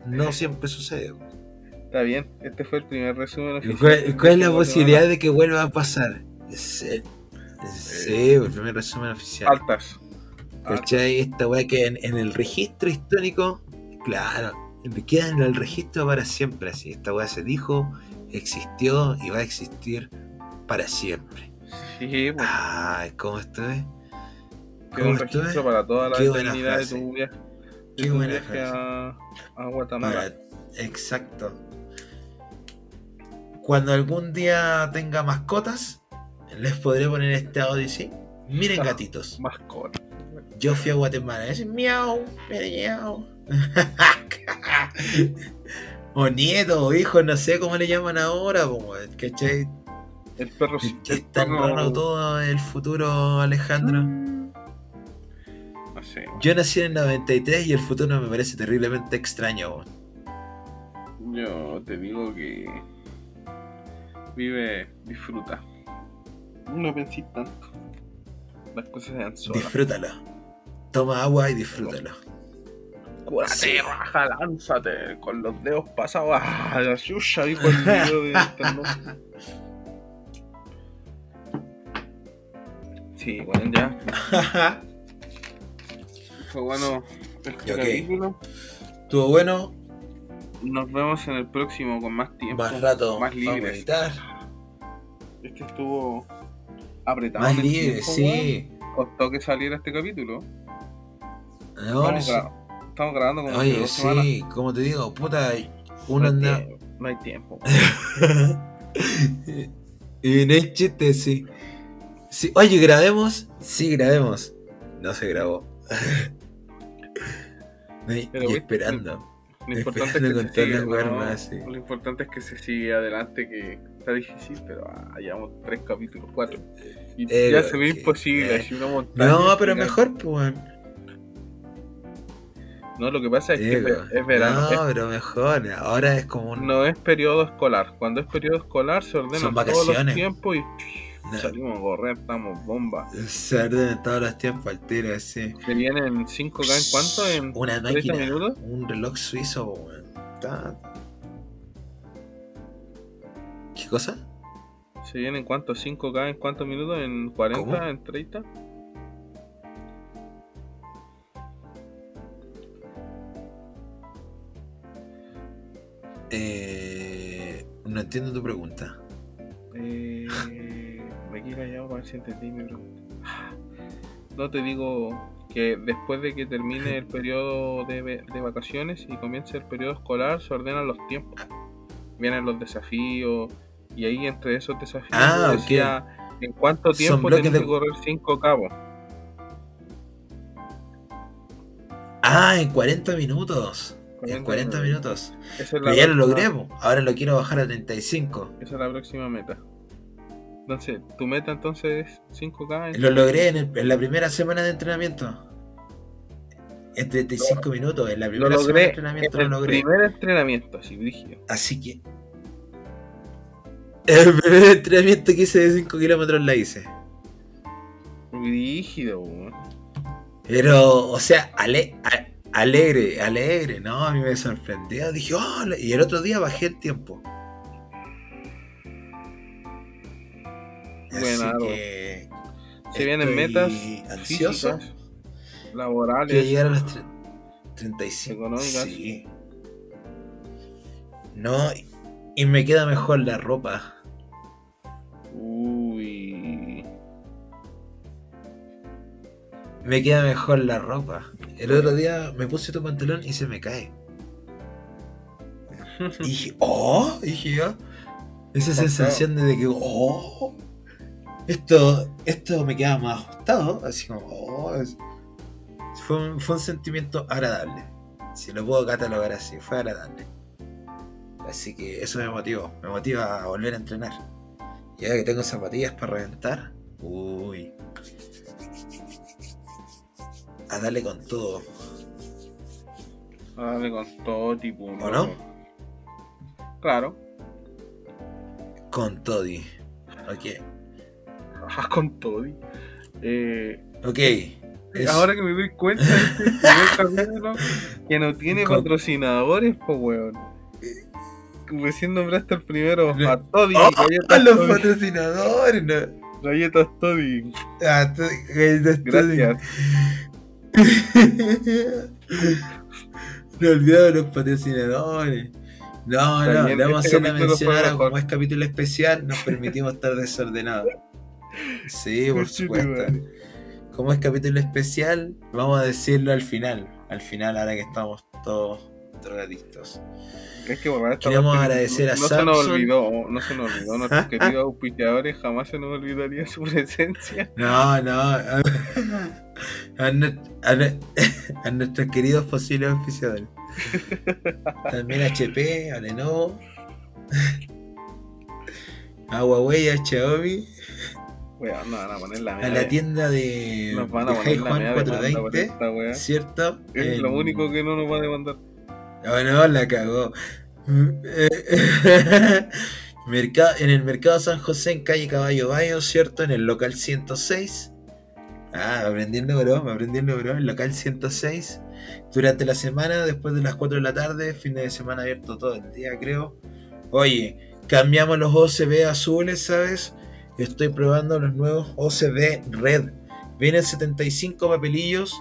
no siempre sucede. Está bien, este fue el primer resumen ¿Y oficial. ¿Cuál, cuál es la posibilidad de que vuelva a pasar? Sí, sí, el primer resumen oficial. Altas. ¿Cachai? Esta weá que en, en el registro histórico, claro, queda en el registro para siempre así. Esta weá se dijo, existió y va a existir para siempre. Sí, pues, Ay, ¿cómo estoy? queda un ¿cómo estuve? registro para toda la Qué eternidad de tu viaje, de Qué tu buena viaje frase. a, a Guatemala. Para- Exacto. Cuando algún día tenga mascotas, les podré poner este audio así. Miren Ah. gatitos. Mascota. Yo fui a Guatemala. Es miau, miau. o nieto, o hijo, no sé cómo le llaman ahora, ¿cachai? El perro sí. Es el perro- raro todo el futuro, Alejandro. No sé. Yo nací en el 93 y el futuro me parece terriblemente extraño. weón. Yo te digo que vive, disfruta. No pensís tanto. Las cosas se dan solas. Disfrútalo. Toma agua y disfrútalo. Cúrate, Sí. raja, lánzate con los dedos pasados a la chucha, dijo el video de internet. Sí, bueno, ya. Fue bueno este Y ok. capítulo. Estuvo bueno, Nos vemos en el próximo con más tiempo. más rato Más editar. Este estuvo apretado. Más libre, tiempo, sí. Costó que saliera este capítulo. Sí. Estamos grabando como Oye, dos semanas. sí, como te digo, puta, uno no, hay anda. tiempo, no hay tiempo. y no es chiste, sí. sí. Oye, grabemos. Sí, grabemos. No se grabó. y Pero, y viste, esperando. Lo importante es que se siga, las ¿no? weas más, sí. Lo importante es que se sigue adelante, que está difícil, pero ah, llevamos tres capítulos, cuatro. Y Eh, ya se ve imposible, eh. así una montaña. No, pero mejor, pues. No, lo que pasa es que es, verano. No, es- pero mejor. Ahora es como un. no es periodo escolar. Cuando es periodo escolar se ordenan todos los tiempos y No. salimos a correr, estamos bomba. Se ordenan todos los tiempos al tiro, así. Se vienen 5K en cuánto? En Una 30 máquina. minutos. Un reloj suizo, weón. ¿Qué cosa? Se vienen cuánto? 5K en cuántos minutos? ¿En 40? ¿Cómo? ¿En 30? Eh, no entiendo tu pregunta. Eh, me quedé callado para ver si entendí mi pregunta. No te digo que después de que termine el periodo de, vacaciones y comience el periodo escolar, se ordenan los tiempos. Vienen los desafíos y ahí entre esos desafíos Ah, decía en cuánto tiempo tenés de- que correr 5 cabos. Ah, en 40 minutos. En 40 minutos. Es Pero ya lo logré. Ahora lo quiero bajar a 35. Esa es la próxima meta. Entonces, tu meta entonces es 5K. en- Lo logré en, el- en la primera semana de entrenamiento. En 35 minutos. En la Lo primera semana de logré entrenamiento en lo el logré. primer entrenamiento, así, brígido. Así que. El primer entrenamiento que hice de 5 kilómetros la hice. Brígido, weón. Pero, o sea, ale- alegre, alegre, ¿no? A mí me sorprendió. Dije, oh, y el otro día bajé el tiempo. Así Buenardo. que Se vienen metas ansioso. físicas, laborales. llegar a tre- 35. Económicas. Sí. No, y me queda mejor la ropa. Uy. Me queda mejor la ropa. El otro día me puse tu pantalón y se me cae. Y dije, oh, dije yo. Esa sensación de que, oh, esto, esto me queda más ajustado. Así como, oh, es- fue, un, fue un sentimiento agradable. Si lo puedo catalogar así, fue agradable. Así que eso me motivó, me motiva a volver a entrenar. Y ahora que tengo zapatillas para reventar, uy, a darle con todo. Dale con todo tipo. ¿O no? Claro. Con Toddy. Ok. Ah, con todo. Eh, Ok. Es- Ahora que me doy cuenta de este primer capítulo que no tiene Con- patrocinadores, pues weón. Recién nombraste el primero No. a Toddy, ¡Oh! galletas, los Toddy, patrocinadores! No. galletas Toddy. Ah, Toddy, galletas Toddy. No olvidamos los patrocinadores. No, no, le vamos a hacer mención ahora, mejor. como es capítulo especial, nos permitimos estar desordenados. Sí, por supuesto. Como es capítulo especial, vamos a decirlo al final. Al final, ahora que estamos todos drogadictos. Es que Queremos agradecer no, a no se nos Samsung. olvidó, no se nos olvidó. Nuestros queridos auspiciadores jamás se nos olvidaría su presencia. No, no. A, a nue- a nue- a nuestros queridos posibles oficiadores. También a HP, a Lenovo, a Huawei, a Xiaomi, van a poner la a tienda de, Nos van a de poner la Juan mea de banda por 420, esta weá. ¿cierto? Es lo único que no nos va a demandar. Oh, no, la cagó. Mercado, en el Mercado San José, en calle Caballo Bayo, ¿cierto? En el local 106. Ah, me aprendí el número, me aprendí el número. El local 106. Durante la semana, después de las 4 de la tarde, fin de semana abierto todo el día, creo. Oye, cambiamos los OCB azules, ¿sabes? Estoy probando los nuevos OCB Red. Vienen 75 papelillos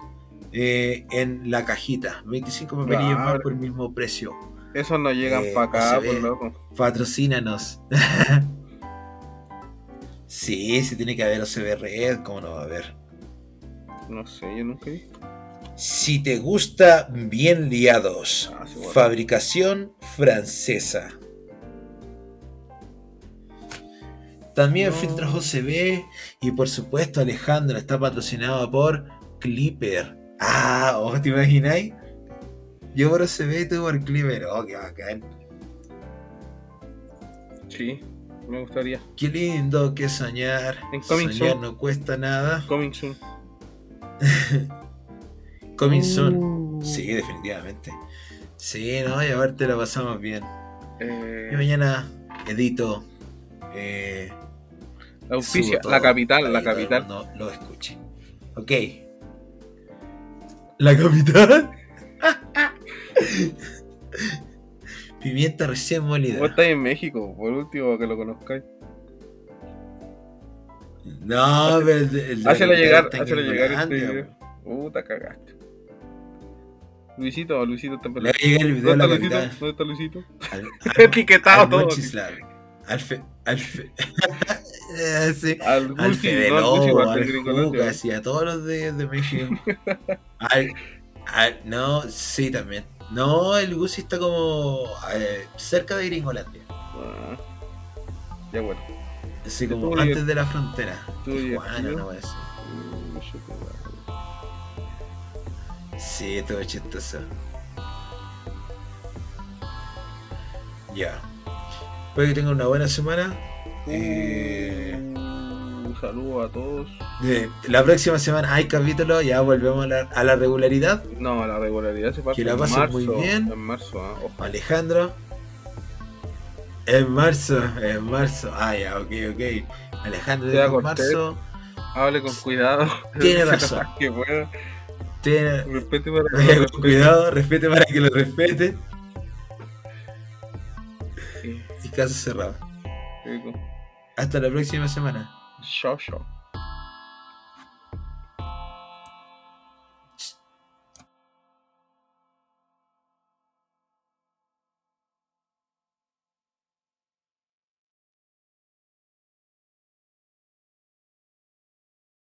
eh, en la cajita. 25 papelillos más por el mismo precio. Esos no llegan Eh, para acá, se por ve. loco. Patrocínanos. sí, sí tiene que haber OCB Red, ¿cómo no va a haber? No sé, yo nunca vi. Si te gusta, bien liados. Ah, sí, bueno. Fabricación francesa. También No. filtros OCB y por supuesto Alejandro está patrocinado por Clipper. Ah, ¿vos te imagináis? Yo por OCB y tú por Clipper. Oh, qué bacán. Sí, me gustaría. Qué lindo que soñar. En Coming soñar Soon. no cuesta nada. Coming soon. Coming soon. Uh. Sí, definitivamente. Sí, no, y aparte la pasamos bien. Eh, Y mañana edito. Eh, auspicia, la capital, la capital. mundo lo escuche. Ok. La capital. Pimienta recién molida. Vos estáis en México, por último, para que lo conozcáis. No, pero el, Hácelo llegar, hácelo llegar este video. Puta, cagaste. Luisito, Luisito está. Le el video ¿Dónde está Luisito? ¿Dónde está Luisito? Al, al- Etiquetado al todo. Al fe, al fe, sí. Al al Gucci, Fede no al Lobo, al al a todos los de, de México. Al- al- no, sí, también. No, el Gucci está como eh, cerca de Gringolandia. Ah, Ya bueno. Así como Estuvo antes bien. de la frontera. Tijuana, no a decir. Mm. Sí, todo chistoso. Ya. Espero que tengan una buena semana. Eh, Un saludo a todos. la próxima semana hay capítulo, ya volvemos a la, a la regularidad. No, la regularidad se pasa Que la en pasen marzo. muy bien. En marzo, ojo. Alejandro. En marzo, en marzo. Ah, ya, ok, ok. Alejandro en marzo. Hable con cuidado. Tiene razón. que pueda. Tiene, Respete para que lo con cuidado, respete para que lo respete. respete. Y caso cerrado. Hasta la próxima semana. Chao, chao.